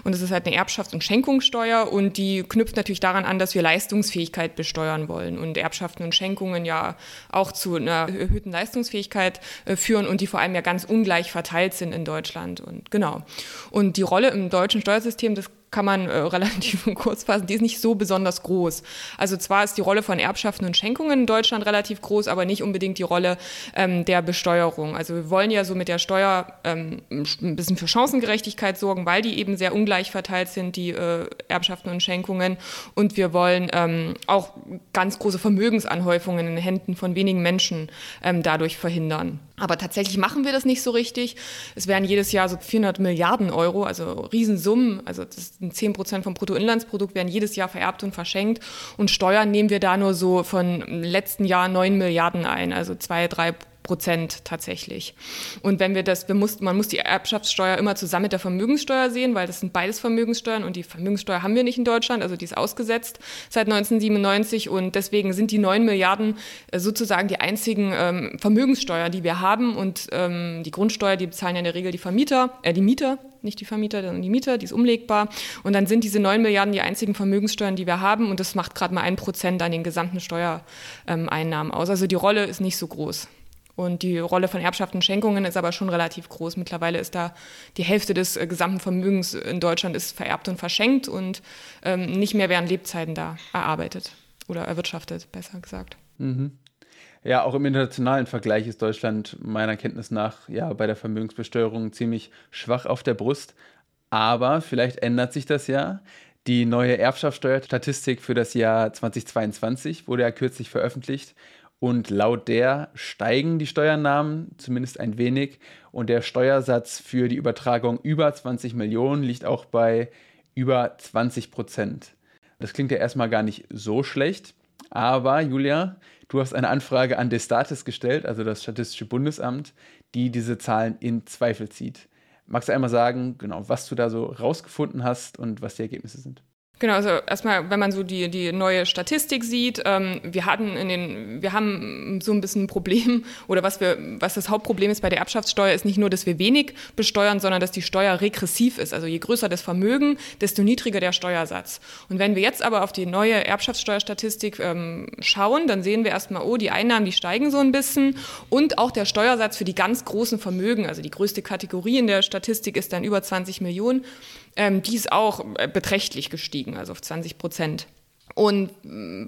Und es ist halt eine Erbschafts- und Schenkungssteuer und die knüpft natürlich daran an, dass wir Leistungsfähigkeit besteuern wollen und Erbschaften und Schenkungen ja auch zu einer erhöhten Leistungsfähigkeit äh, führen und die vor allem ja ganz ungleich verteilt sind in Deutschland. Und genau. Und die Rolle im deutschen Steuersystem, das kann man äh, relativ kurz fassen, die ist nicht so besonders groß. Also zwar ist die Rolle von Erbschaften und Schenkungen in Deutschland relativ groß, aber nicht unbedingt die Rolle ähm, der Besteuerung. Also wir wollen ja so mit der Steuer ähm, ein bisschen für Chancengerechtigkeit sorgen, weil die eben sehr ungleich verteilt sind, die äh, Erbschaften und Schenkungen. Und wir wollen ähm, auch ganz große Vermögensanhäufungen in den Händen von wenigen Menschen ähm, dadurch verhindern. Aber tatsächlich machen wir das nicht so richtig. Es werden jedes Jahr so 400 Milliarden Euro, also Riesensummen, also das sind 10 Prozent vom Bruttoinlandsprodukt, werden jedes Jahr vererbt und verschenkt. Und Steuern nehmen wir da nur so von letzten Jahr 9 Milliarden ein, also zwei, drei Prozent tatsächlich. Und wenn wir das, wir muss, man muss die Erbschaftssteuer immer zusammen mit der Vermögenssteuer sehen, weil das sind beides Vermögenssteuern und die Vermögenssteuer haben wir nicht in Deutschland, also die ist ausgesetzt seit 1997 und deswegen sind die 9 Milliarden äh, sozusagen die einzigen ähm, Vermögenssteuer, die wir haben und ähm, die Grundsteuer, die bezahlen ja in der Regel die Vermieter, äh, die Mieter, nicht die Vermieter, sondern die Mieter, die ist umlegbar. Und dann sind diese 9 Milliarden die einzigen Vermögenssteuern, die wir haben. Und das macht gerade mal ein Prozent an den gesamten Steuereinnahmen aus. Also die Rolle ist nicht so groß. Und die Rolle von Erbschaften und Schenkungen ist aber schon relativ groß. Mittlerweile ist da die Hälfte des äh, gesamten Vermögens in Deutschland ist vererbt und verschenkt und ähm, nicht mehr während Lebzeiten da erarbeitet oder erwirtschaftet, besser gesagt. Mhm. Ja, auch im internationalen Vergleich ist Deutschland meiner Kenntnis nach ja bei der Vermögensbesteuerung ziemlich schwach auf der Brust. Aber vielleicht ändert sich das ja. Die neue Erbschaftssteuerstatistik für das Jahr 2022 wurde ja kürzlich veröffentlicht und laut der steigen die Steuernahmen zumindest ein wenig. Und der Steuersatz für die Übertragung über 20 Millionen liegt auch bei über 20 Prozent. Das klingt ja erstmal gar nicht so schlecht. Aber Julia, du hast eine Anfrage an Destatis gestellt, also das Statistische Bundesamt, die diese Zahlen in Zweifel zieht. Magst du einmal sagen, genau, was du da so rausgefunden hast und was die Ergebnisse sind? Genau, also erstmal, wenn man so die, die neue Statistik sieht, ähm, wir hatten in den, wir haben so ein bisschen ein Problem, oder was wir, was das Hauptproblem ist bei der Erbschaftssteuer, ist nicht nur, dass wir wenig besteuern, sondern dass die Steuer regressiv ist. Also je größer das Vermögen, desto niedriger der Steuersatz. Und wenn wir jetzt aber auf die neue Erbschaftssteuerstatistik ähm, schauen, dann sehen wir erstmal, oh, die Einnahmen, die steigen so ein bisschen und auch der Steuersatz für die ganz großen Vermögen, also die größte Kategorie in der Statistik ist dann über 20 Millionen, ähm, die ist auch äh, beträchtlich gestiegen, also auf 20 Prozent. Und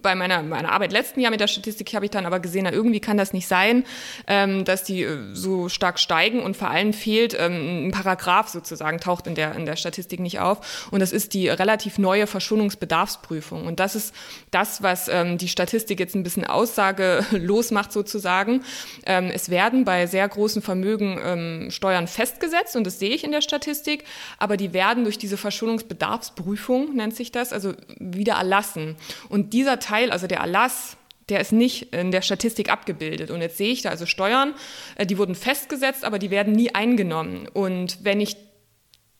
bei meiner, meiner Arbeit letzten Jahr mit der Statistik habe ich dann aber gesehen, na, irgendwie kann das nicht sein, ähm, dass die äh, so stark steigen und vor allem fehlt ähm, ein Paragraph sozusagen, taucht in der, in der Statistik nicht auf. Und das ist die relativ neue Verschonungsbedarfsprüfung. Und das ist das, was ähm, die Statistik jetzt ein bisschen aussagelos macht sozusagen. Ähm, es werden bei sehr großen Vermögen ähm, Steuern festgesetzt und das sehe ich in der Statistik, aber die werden durch diese Verschonungsbedarfsprüfung, nennt sich das, also wieder erlassen. Und dieser Teil, also der Erlass, der ist nicht in der Statistik abgebildet. Und jetzt sehe ich da also Steuern, äh, die wurden festgesetzt, aber die werden nie eingenommen. Und wenn ich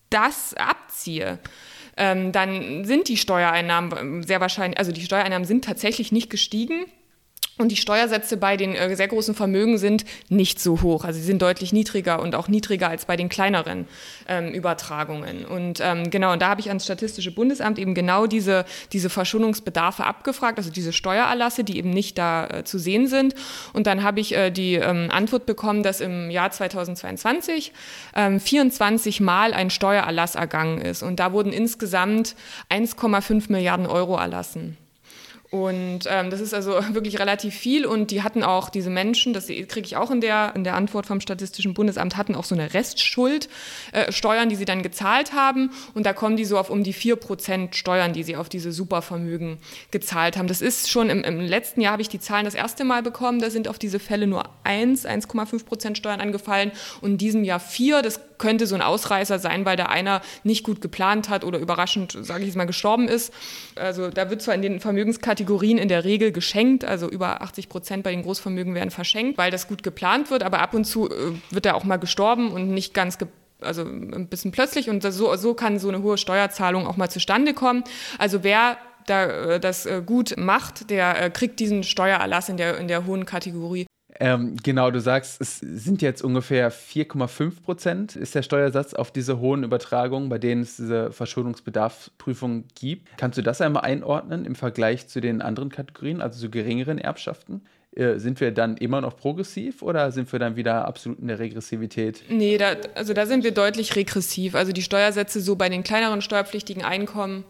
das abziehe, ähm, dann sind die Steuereinnahmen sehr wahrscheinlich, also die Steuereinnahmen sind tatsächlich nicht gestiegen. Und die Steuersätze bei den äh, sehr großen Vermögen sind nicht so hoch. Also sie sind deutlich niedriger und auch niedriger als bei den kleineren ähm, Übertragungen. Und ähm, genau, und da habe ich ans Statistische Bundesamt eben genau diese, diese Verschonungsbedarfe abgefragt, also diese Steuererlasse, die eben nicht da äh, zu sehen sind. Und dann habe ich äh, die ähm, Antwort bekommen, dass im Jahr 2022 24 ähm, Mal ein Steuererlass ergangen ist. Und da wurden insgesamt 1,5 Milliarden Euro erlassen. Und ähm, das ist also wirklich relativ viel. Und die hatten auch diese Menschen, das kriege ich auch in der, in der Antwort vom Statistischen Bundesamt, hatten auch so eine Restschuld, äh, Steuern, die sie dann gezahlt haben. Und da kommen die so auf um die 4% Steuern, die sie auf diese Supervermögen gezahlt haben. Das ist schon im, im letzten Jahr habe ich die Zahlen das erste Mal bekommen, da sind auf diese Fälle nur 1, 1,5% Steuern angefallen. Und in diesem Jahr 4, das könnte so ein Ausreißer sein, weil da einer nicht gut geplant hat oder überraschend, sage ich jetzt mal, gestorben ist. Also da wird zwar in den Vermögenskategorien in der Regel geschenkt, also über 80 Prozent bei den Großvermögen werden verschenkt, weil das gut geplant wird, aber ab und zu äh, wird er auch mal gestorben und nicht ganz geplant also ein bisschen plötzlich und so, so kann so eine hohe Steuerzahlung auch mal zustande kommen. Also wer da, äh, das äh, gut macht, der kriegt diesen Steuererlass in der, in der hohen Kategorie ähm, genau, du sagst, es sind jetzt ungefähr 4,5 Prozent ist der Steuersatz auf diese hohen Übertragungen, bei denen es diese Verschuldungsbedarfsprüfung gibt. Kannst du das einmal einordnen im Vergleich zu den anderen Kategorien, also zu geringeren Erbschaften? Äh, sind wir dann immer noch progressiv oder sind wir dann wieder absolut in der Regressivität? Nee, da, also da sind wir deutlich regressiv. Also die Steuersätze so bei den kleineren steuerpflichtigen Einkommen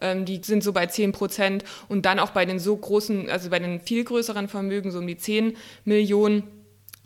die sind so bei 10 Prozent. Und dann auch bei den so großen, also bei den viel größeren Vermögen, so um die 10 Millionen,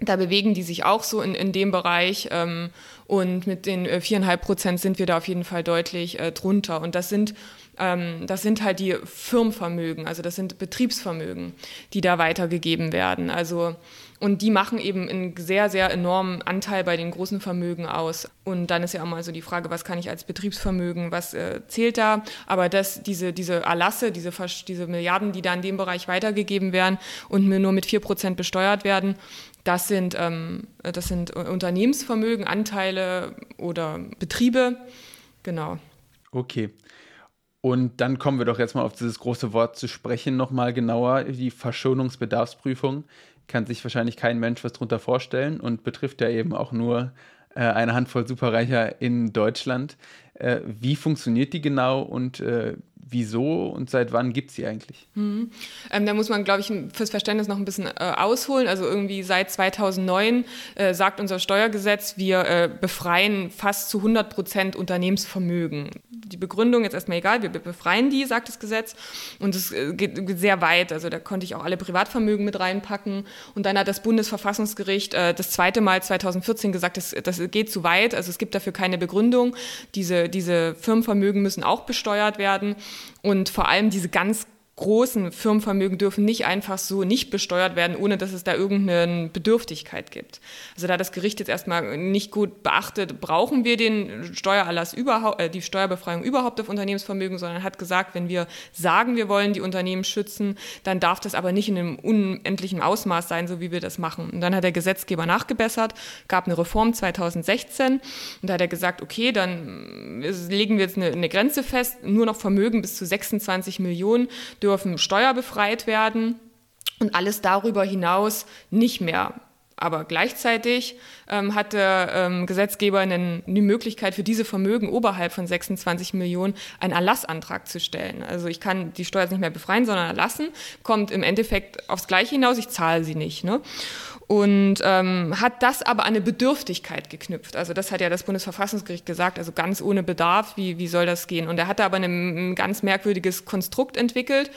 da bewegen die sich auch so in, in dem Bereich. Ähm, und mit den äh, viereinhalb Prozent sind wir da auf jeden Fall deutlich äh, drunter. Und das sind, ähm, das sind halt die Firmenvermögen, also das sind Betriebsvermögen, die da weitergegeben werden. Also und die machen eben einen sehr, sehr enormen Anteil bei den großen Vermögen aus. Und dann ist ja auch mal so die Frage, was kann ich als Betriebsvermögen, was äh, zählt da? Aber das, diese, diese Erlasse, diese, diese Milliarden, die da in dem Bereich weitergegeben werden und nur mit 4% besteuert werden, das sind, ähm, das sind Unternehmensvermögen, Anteile oder Betriebe. Genau. Okay. Und dann kommen wir doch jetzt mal auf dieses große Wort zu sprechen, nochmal genauer, die Verschonungsbedarfsprüfung kann sich wahrscheinlich kein Mensch was darunter vorstellen und betrifft ja eben auch nur äh, eine Handvoll Superreicher in Deutschland. Äh, wie funktioniert die genau und äh, wieso und seit wann gibt es sie eigentlich? Mhm. Ähm, da muss man, glaube ich, fürs Verständnis noch ein bisschen äh, ausholen. Also irgendwie seit 2009 äh, sagt unser Steuergesetz, wir äh, befreien fast zu 100 Prozent Unternehmensvermögen. Die Begründung jetzt erstmal egal, wir befreien die, sagt das Gesetz. Und es äh, geht sehr weit. Also da konnte ich auch alle Privatvermögen mit reinpacken. Und dann hat das Bundesverfassungsgericht äh, das zweite Mal 2014 gesagt, das, das geht zu weit. Also es gibt dafür keine Begründung. Diese, diese Firmenvermögen müssen auch besteuert werden. Und vor allem diese ganz großen Firmenvermögen dürfen nicht einfach so nicht besteuert werden, ohne dass es da irgendeine Bedürftigkeit gibt. Also da das Gericht jetzt erstmal nicht gut beachtet, brauchen wir den Steuererlass überhaupt, äh, die Steuerbefreiung überhaupt auf Unternehmensvermögen, sondern hat gesagt, wenn wir sagen, wir wollen die Unternehmen schützen, dann darf das aber nicht in einem unendlichen Ausmaß sein, so wie wir das machen. Und dann hat der Gesetzgeber nachgebessert, gab eine Reform 2016 und da hat er gesagt, okay, dann legen wir jetzt eine, eine Grenze fest, nur noch Vermögen bis zu 26 Millionen dürfen dürfen steuerbefreit werden und alles darüber hinaus nicht mehr. Aber gleichzeitig ähm, hat der ähm, Gesetzgeber einen, die Möglichkeit, für diese Vermögen oberhalb von 26 Millionen einen Erlassantrag zu stellen. Also ich kann die Steuer nicht mehr befreien, sondern erlassen, kommt im Endeffekt aufs Gleiche hinaus, ich zahle sie nicht. Ne? Und ähm, hat das aber an eine Bedürftigkeit geknüpft. Also das hat ja das Bundesverfassungsgericht gesagt, also ganz ohne Bedarf, wie, wie soll das gehen? Und er hatte aber ein, ein ganz merkwürdiges Konstrukt entwickelt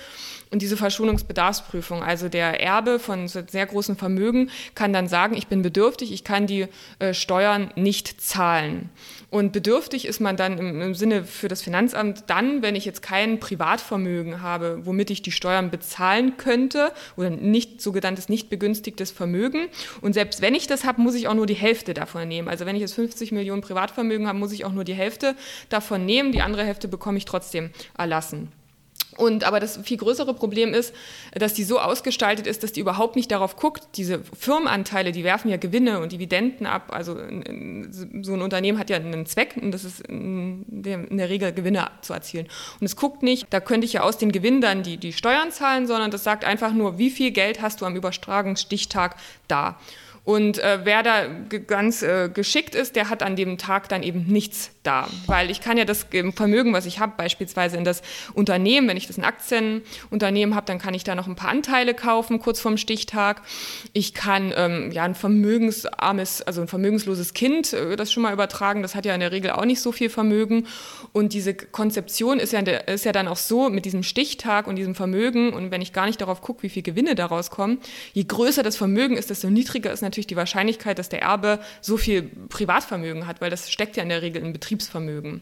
und diese Verschonungsbedarfsprüfung. Also der Erbe von sehr großen Vermögen kann dann sagen, ich bin bedürftig, ich kann die äh, Steuern nicht zahlen. Und bedürftig ist man dann im, im, Sinne für das Finanzamt dann, wenn ich jetzt kein Privatvermögen habe, womit ich die Steuern bezahlen könnte oder nicht sogenanntes nicht begünstigtes Vermögen. Und selbst wenn ich das habe, muss ich auch nur die Hälfte davon nehmen. Also wenn ich jetzt 50 Millionen Privatvermögen habe, muss ich auch nur die Hälfte davon nehmen. Die andere Hälfte bekomme ich trotzdem erlassen. Und aber das viel größere Problem ist, dass die so ausgestaltet ist, dass die überhaupt nicht darauf guckt. Diese Firmenanteile, die werfen ja Gewinne und Dividenden ab. Also so ein Unternehmen hat ja einen Zweck und das ist in der Regel Gewinne zu erzielen. Und es guckt nicht, da könnte ich ja aus den Gewinnen dann die, die Steuern zahlen, sondern das sagt einfach nur, wie viel Geld hast du am Übertragungsstichtag da. Und äh, wer da ganz äh, geschickt ist, der hat an dem Tag dann eben nichts da. Weil ich kann ja das Vermögen, was ich habe, beispielsweise in das Unternehmen, wenn ich das ein Aktienunternehmen habe, dann kann ich da noch ein paar Anteile kaufen, kurz vorm Stichtag. Ich kann ähm, ja ein vermögensarmes, also ein vermögensloses Kind, äh, das schon mal übertragen, das hat ja in der Regel auch nicht so viel Vermögen. Und diese Konzeption ist ja, ist ja dann auch so mit diesem Stichtag und diesem Vermögen und wenn ich gar nicht darauf gucke, wie viel Gewinne daraus kommen, je größer das Vermögen ist, desto niedriger ist natürlich die Wahrscheinlichkeit, dass der Erbe so viel Privatvermögen hat, weil das steckt ja in der Regel in Betriebsvermögen.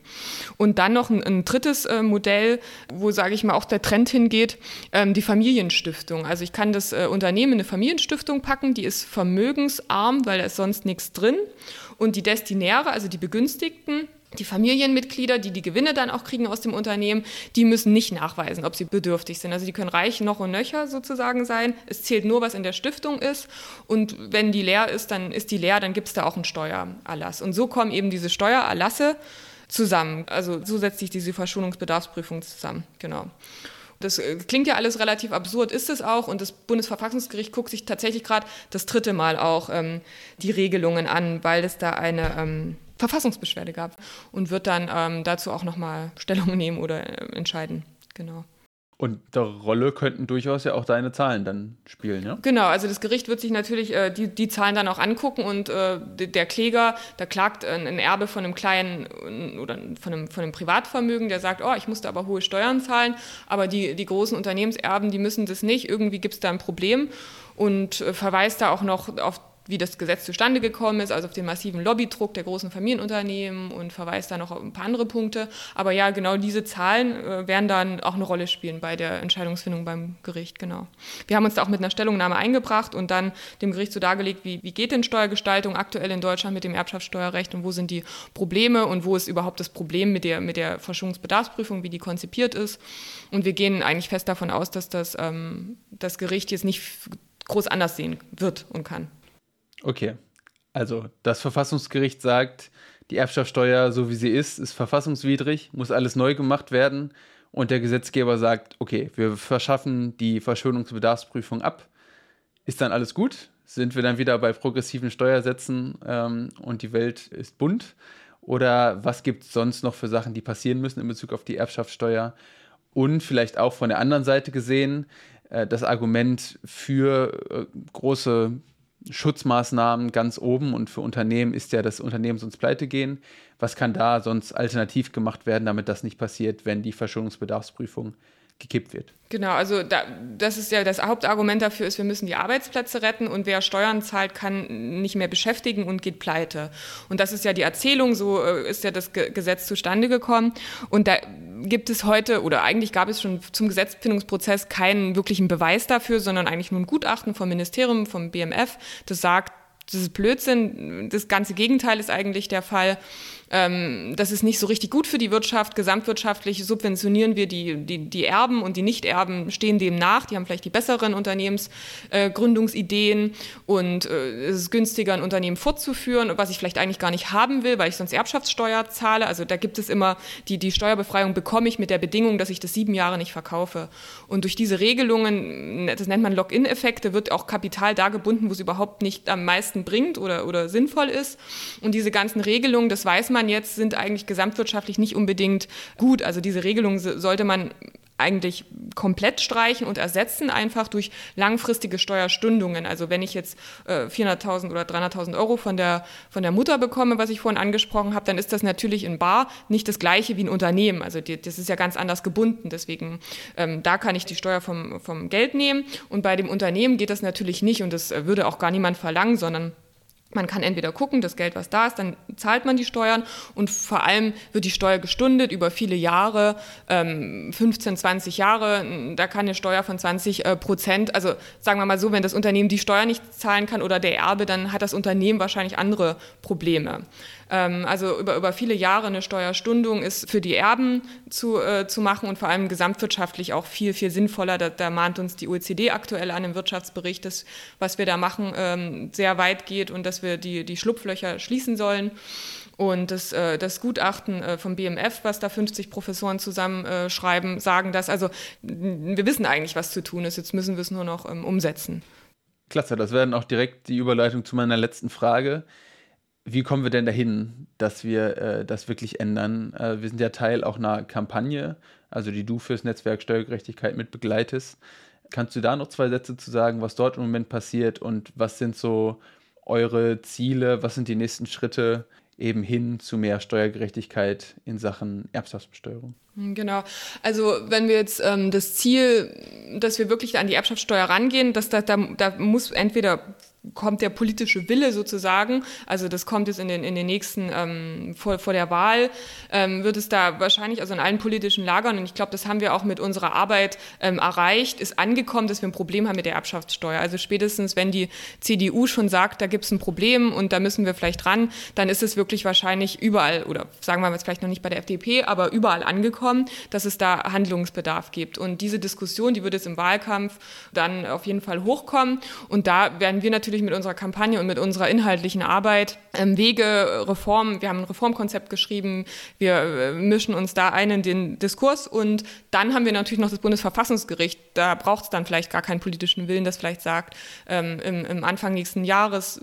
Und dann noch ein, ein drittes äh, Modell, wo, sage ich mal, auch der Trend hingeht, ähm, die Familienstiftung. Also ich kann das äh, Unternehmen in eine Familienstiftung packen, die ist vermögensarm, weil da ist sonst nichts drin. Und die Destinäre, also die Begünstigten, die Familienmitglieder, die die Gewinne dann auch kriegen aus dem Unternehmen, die müssen nicht nachweisen, ob sie bedürftig sind. Also die können reich noch und nöcher sozusagen sein. Es zählt nur, was in der Stiftung ist. Und wenn die leer ist, dann ist die leer, dann gibt es da auch einen Steuererlass. Und so kommen eben diese Steuererlasse zusammen. Also so setzt sich diese Verschonungsbedarfsprüfung zusammen. Genau. Das äh, klingt ja alles relativ absurd, ist es auch. Und das Bundesverfassungsgericht guckt sich tatsächlich gerade das dritte Mal auch ähm, die Regelungen an, weil es da eine ähm, Verfassungsbeschwerde gab und wird dann ähm, dazu auch nochmal Stellung nehmen oder äh, entscheiden. Genau. Und der Rolle könnten durchaus ja auch deine Zahlen dann spielen, ja? Genau, also das Gericht wird sich natürlich äh, die, die Zahlen dann auch angucken und äh, der Kläger, da klagt ein, ein Erbe von einem kleinen oder von einem, von einem Privatvermögen, der sagt, oh, ich musste aber hohe Steuern zahlen, aber die, die großen Unternehmenserben, die müssen das nicht, irgendwie gibt es da ein Problem und äh, verweist da auch noch auf wie das Gesetz zustande gekommen ist, also auf den massiven Lobbydruck der großen Familienunternehmen und verweist da noch auf ein paar andere Punkte. Aber ja, genau diese Zahlen äh, werden dann auch eine Rolle spielen bei der Entscheidungsfindung beim Gericht, genau. Wir haben uns da auch mit einer Stellungnahme eingebracht und dann dem Gericht so dargelegt, wie, wie geht denn Steuergestaltung aktuell in Deutschland mit dem Erbschaftssteuerrecht und wo sind die Probleme und wo ist überhaupt das Problem mit der, mit der Verschuldungsbedarfsprüfung, wie die konzipiert ist. Und wir gehen eigentlich fest davon aus, dass das, ähm, das Gericht jetzt nicht groß anders sehen wird und kann. Okay. Also das Verfassungsgericht sagt, die Erbschaftssteuer, so wie sie ist, ist verfassungswidrig, muss alles neu gemacht werden. Und der Gesetzgeber sagt, okay, wir verschaffen die Verschuldungsbedarfsprüfung ab. Ist dann alles gut? Sind wir dann wieder bei progressiven Steuersätzen ähm, und die Welt ist bunt? Oder was gibt es sonst noch für Sachen, die passieren müssen in Bezug auf die Erbschaftssteuer? Und vielleicht auch von der anderen Seite gesehen, äh, das Argument für äh, große Schutzmaßnahmen ganz oben und für Unternehmen ist ja das Unternehmen sonst pleite gehen. Was kann da sonst alternativ gemacht werden, damit das nicht passiert, wenn die Verschuldungsbedarfsprüfung gekippt wird. Genau, also da, das ist ja das Hauptargument dafür ist, wir müssen die Arbeitsplätze retten und wer Steuern zahlt, kann nicht mehr beschäftigen und geht pleite. Und das ist ja die Erzählung, so äh, ist ja das Gesetz zustande gekommen. Und da gibt es heute oder eigentlich gab es schon zum Gesetzfindungsprozess keinen wirklichen Beweis dafür, sondern eigentlich nur ein Gutachten vom Ministerium, vom BMF, das sagt, das ist Blödsinn. Das ganze Gegenteil ist eigentlich der Fall. Ähm, das ist nicht so richtig gut für die Wirtschaft. Gesamtwirtschaftlich subventionieren wir die, die, die Erben und die Nichterben stehen dem nach. Die haben vielleicht die besseren Unternehmensgründungsideen äh, und äh, es ist günstiger, ein Unternehmen fortzuführen, was ich vielleicht eigentlich gar nicht haben will, weil ich sonst Erbschaftssteuer zahle. Also da gibt es immer die, die Steuerbefreiung bekomme ich mit der Bedingung, dass ich das sieben Jahre nicht verkaufe. Und durch diese Regelungen, das nennt man Lock-in-Effekte, wird auch Kapital da gebunden, wo es überhaupt nicht am meisten bringt oder, oder sinnvoll ist. Und diese ganzen Regelungen, das weiß man jetzt, sind eigentlich gesamtwirtschaftlich nicht unbedingt gut. Also diese Regelung sollte man eigentlich komplett streichen und ersetzen einfach durch langfristige Steuerstundungen. Also wenn ich jetzt äh, 400.000 oder 300.000 Euro von der, von der Mutter bekomme, was ich vorhin angesprochen habe, dann ist das natürlich in Bar nicht das gleiche wie ein Unternehmen. Also die, das ist ja ganz anders gebunden. Deswegen, ähm, da kann ich die Steuer vom, vom Geld nehmen und bei dem Unternehmen geht das natürlich nicht und das äh, würde auch gar niemand verlangen, sondern man kann entweder gucken, das Geld, was da ist, dann zahlt man die Steuern und vor allem wird die Steuer gestundet über viele Jahre, ähm, 15, 20 Jahre. Da kann eine Steuer von 20 äh, Prozent, also sagen wir mal so, wenn das Unternehmen die Steuer nicht zahlen kann oder der Erbe, dann hat das Unternehmen wahrscheinlich andere Probleme. Ähm, also über, über viele Jahre eine Steuerstundung ist für die Erben zu, äh, zu machen und vor allem gesamtwirtschaftlich auch viel, viel sinnvoller. Da, da mahnt uns die OECD aktuell an im Wirtschaftsbericht, dass was wir da machen ähm, sehr weit geht und dass wir die, die Schlupflöcher schließen sollen. Und das, äh, das Gutachten äh, vom BMF, was da 50 Professoren zusammenschreiben, sagen das. Also wir wissen eigentlich, was zu tun ist. Jetzt müssen wir es nur noch ähm, umsetzen. Klasse, das wäre dann auch direkt die Überleitung zu meiner letzten Frage. Wie kommen wir denn dahin, dass wir äh, das wirklich ändern? Äh, wir sind ja Teil auch einer Kampagne, also die du fürs Netzwerk Steuergerechtigkeit mit begleitest. Kannst du da noch zwei Sätze zu sagen, was dort im Moment passiert und was sind so eure Ziele, was sind die nächsten Schritte eben hin zu mehr Steuergerechtigkeit in Sachen Erbschaftsbesteuerung? Genau. Also wenn wir jetzt ähm, das Ziel, dass wir wirklich an die Erbschaftssteuer rangehen, dass da, da, da muss entweder kommt der politische Wille sozusagen, also das kommt jetzt in den, in den nächsten, ähm, vor, vor der Wahl, ähm, wird es da wahrscheinlich, also in allen politischen Lagern, und ich glaube, das haben wir auch mit unserer Arbeit ähm, erreicht, ist angekommen, dass wir ein Problem haben mit der Erbschaftssteuer. Also spätestens, wenn die CDU schon sagt, da gibt es ein Problem und da müssen wir vielleicht ran, dann ist es wirklich wahrscheinlich überall, oder sagen wir mal jetzt vielleicht noch nicht bei der FDP, aber überall angekommen, dass es da Handlungsbedarf gibt. Und diese Diskussion, die wird jetzt im Wahlkampf dann auf jeden Fall hochkommen. Und da werden wir natürlich natürlich mit unserer Kampagne und mit unserer inhaltlichen Arbeit ähm, Wege, Reformen, wir haben ein Reformkonzept geschrieben, wir äh, mischen uns da ein in den Diskurs und dann haben wir natürlich noch das Bundesverfassungsgericht, da braucht es dann vielleicht gar keinen politischen Willen, das vielleicht sagt, ähm, im, im, Anfang nächsten Jahres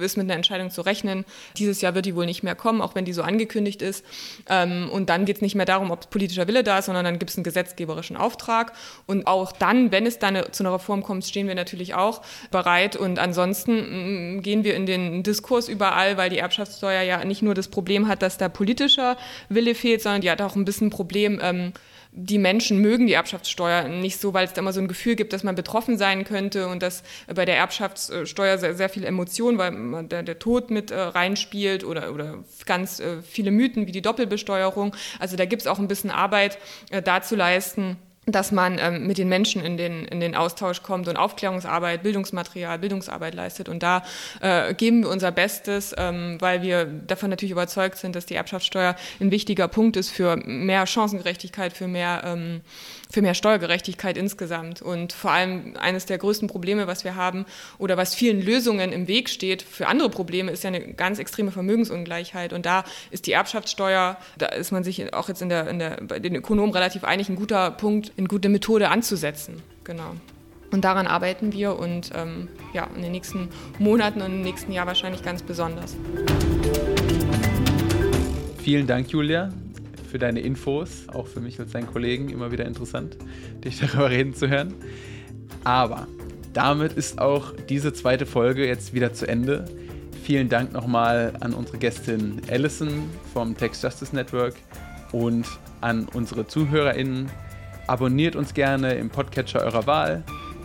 ist mit einer Entscheidung zu rechnen. Dieses Jahr wird die wohl nicht mehr kommen, auch wenn die so angekündigt ist. Ähm, und dann geht es nicht mehr darum, ob politischer Wille da ist, sondern dann gibt es einen gesetzgeberischen Auftrag. Und auch dann, wenn es dann zu einer Reform kommt, stehen wir natürlich auch bereit. Und ansonsten ansonsten mm, gehen wir in den Diskurs überall, weil die Erbschaftssteuer ja nicht nur das Problem hat, dass da politischer Wille fehlt, sondern die hat auch ein bisschen ein Problem, ähm, die Menschen mögen die Erbschaftssteuer nicht so, weil es da immer so ein Gefühl gibt, dass man betroffen sein könnte und dass bei der Erbschaftssteuer sehr, sehr viel Emotion, weil der, der Tod mit äh, reinspielt oder, oder ganz äh, viele Mythen wie die Doppelbesteuerung. Also da gibt es auch ein bisschen Arbeit äh, da zu leisten dass man ähm, mit den Menschen in den, in den Austausch kommt und Aufklärungsarbeit, Bildungsmaterial, Bildungsarbeit leistet. Und da äh, geben wir unser Bestes, ähm, weil wir davon natürlich überzeugt sind, dass die Erbschaftssteuer ein wichtiger Punkt ist für mehr Chancengerechtigkeit, für mehr, ähm, für mehr Steuergerechtigkeit insgesamt. Und vor allem eines der größten Probleme, was wir haben oder was vielen Lösungen im Weg steht für andere Probleme, ist ja eine ganz extreme Vermögensungleichheit. Und da ist die Erbschaftssteuer, da ist man sich auch jetzt in der, in der, bei den Ökonomen relativ einig, ein guter Punkt, eine gute Methode anzusetzen. Genau. Und daran arbeiten wir und ähm, ja, in den nächsten Monaten und im nächsten Jahr wahrscheinlich ganz besonders. Vielen Dank, Julia, für deine Infos. Auch für mich als deinen Kollegen immer wieder interessant, dich darüber reden zu hören. Aber damit ist auch diese zweite Folge jetzt wieder zu Ende. Vielen Dank nochmal an unsere Gästin Allison vom Text Justice Network und an unsere ZuhörerInnen Abonniert uns gerne im Podcatcher eurer Wahl,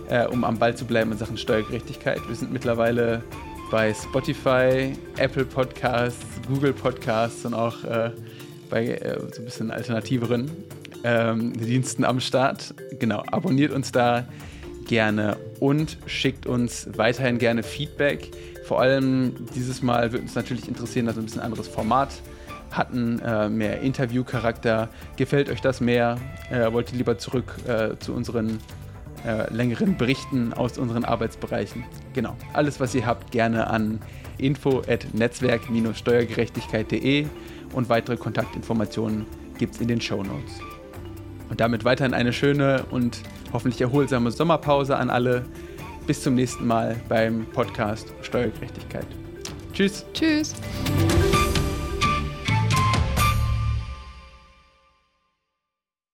äh, um am Ball zu bleiben in Sachen Steuergerechtigkeit. Wir sind mittlerweile bei Spotify, Apple Podcasts, Google Podcasts und auch äh, bei äh, so ein bisschen alternativeren ähm, Diensten am Start. Genau, abonniert uns da gerne und schickt uns weiterhin gerne Feedback. Vor allem dieses Mal würde uns natürlich interessieren, dass wir ein bisschen anderes Format hatten, äh, mehr Interviewcharakter. Gefällt euch das mehr? Äh, wollt ihr lieber zurück äh, zu unseren äh, längeren Berichten aus unseren Arbeitsbereichen? Genau. Alles, was ihr habt, gerne an info@netzwerk-steuergerechtigkeit.de und weitere Kontaktinformationen gibt es in den Show Notes. Und damit weiterhin eine schöne und hoffentlich erholsame Sommerpause an alle. Bis zum nächsten Mal beim Podcast Steuergerechtigkeit. Tschüss. Tschüss.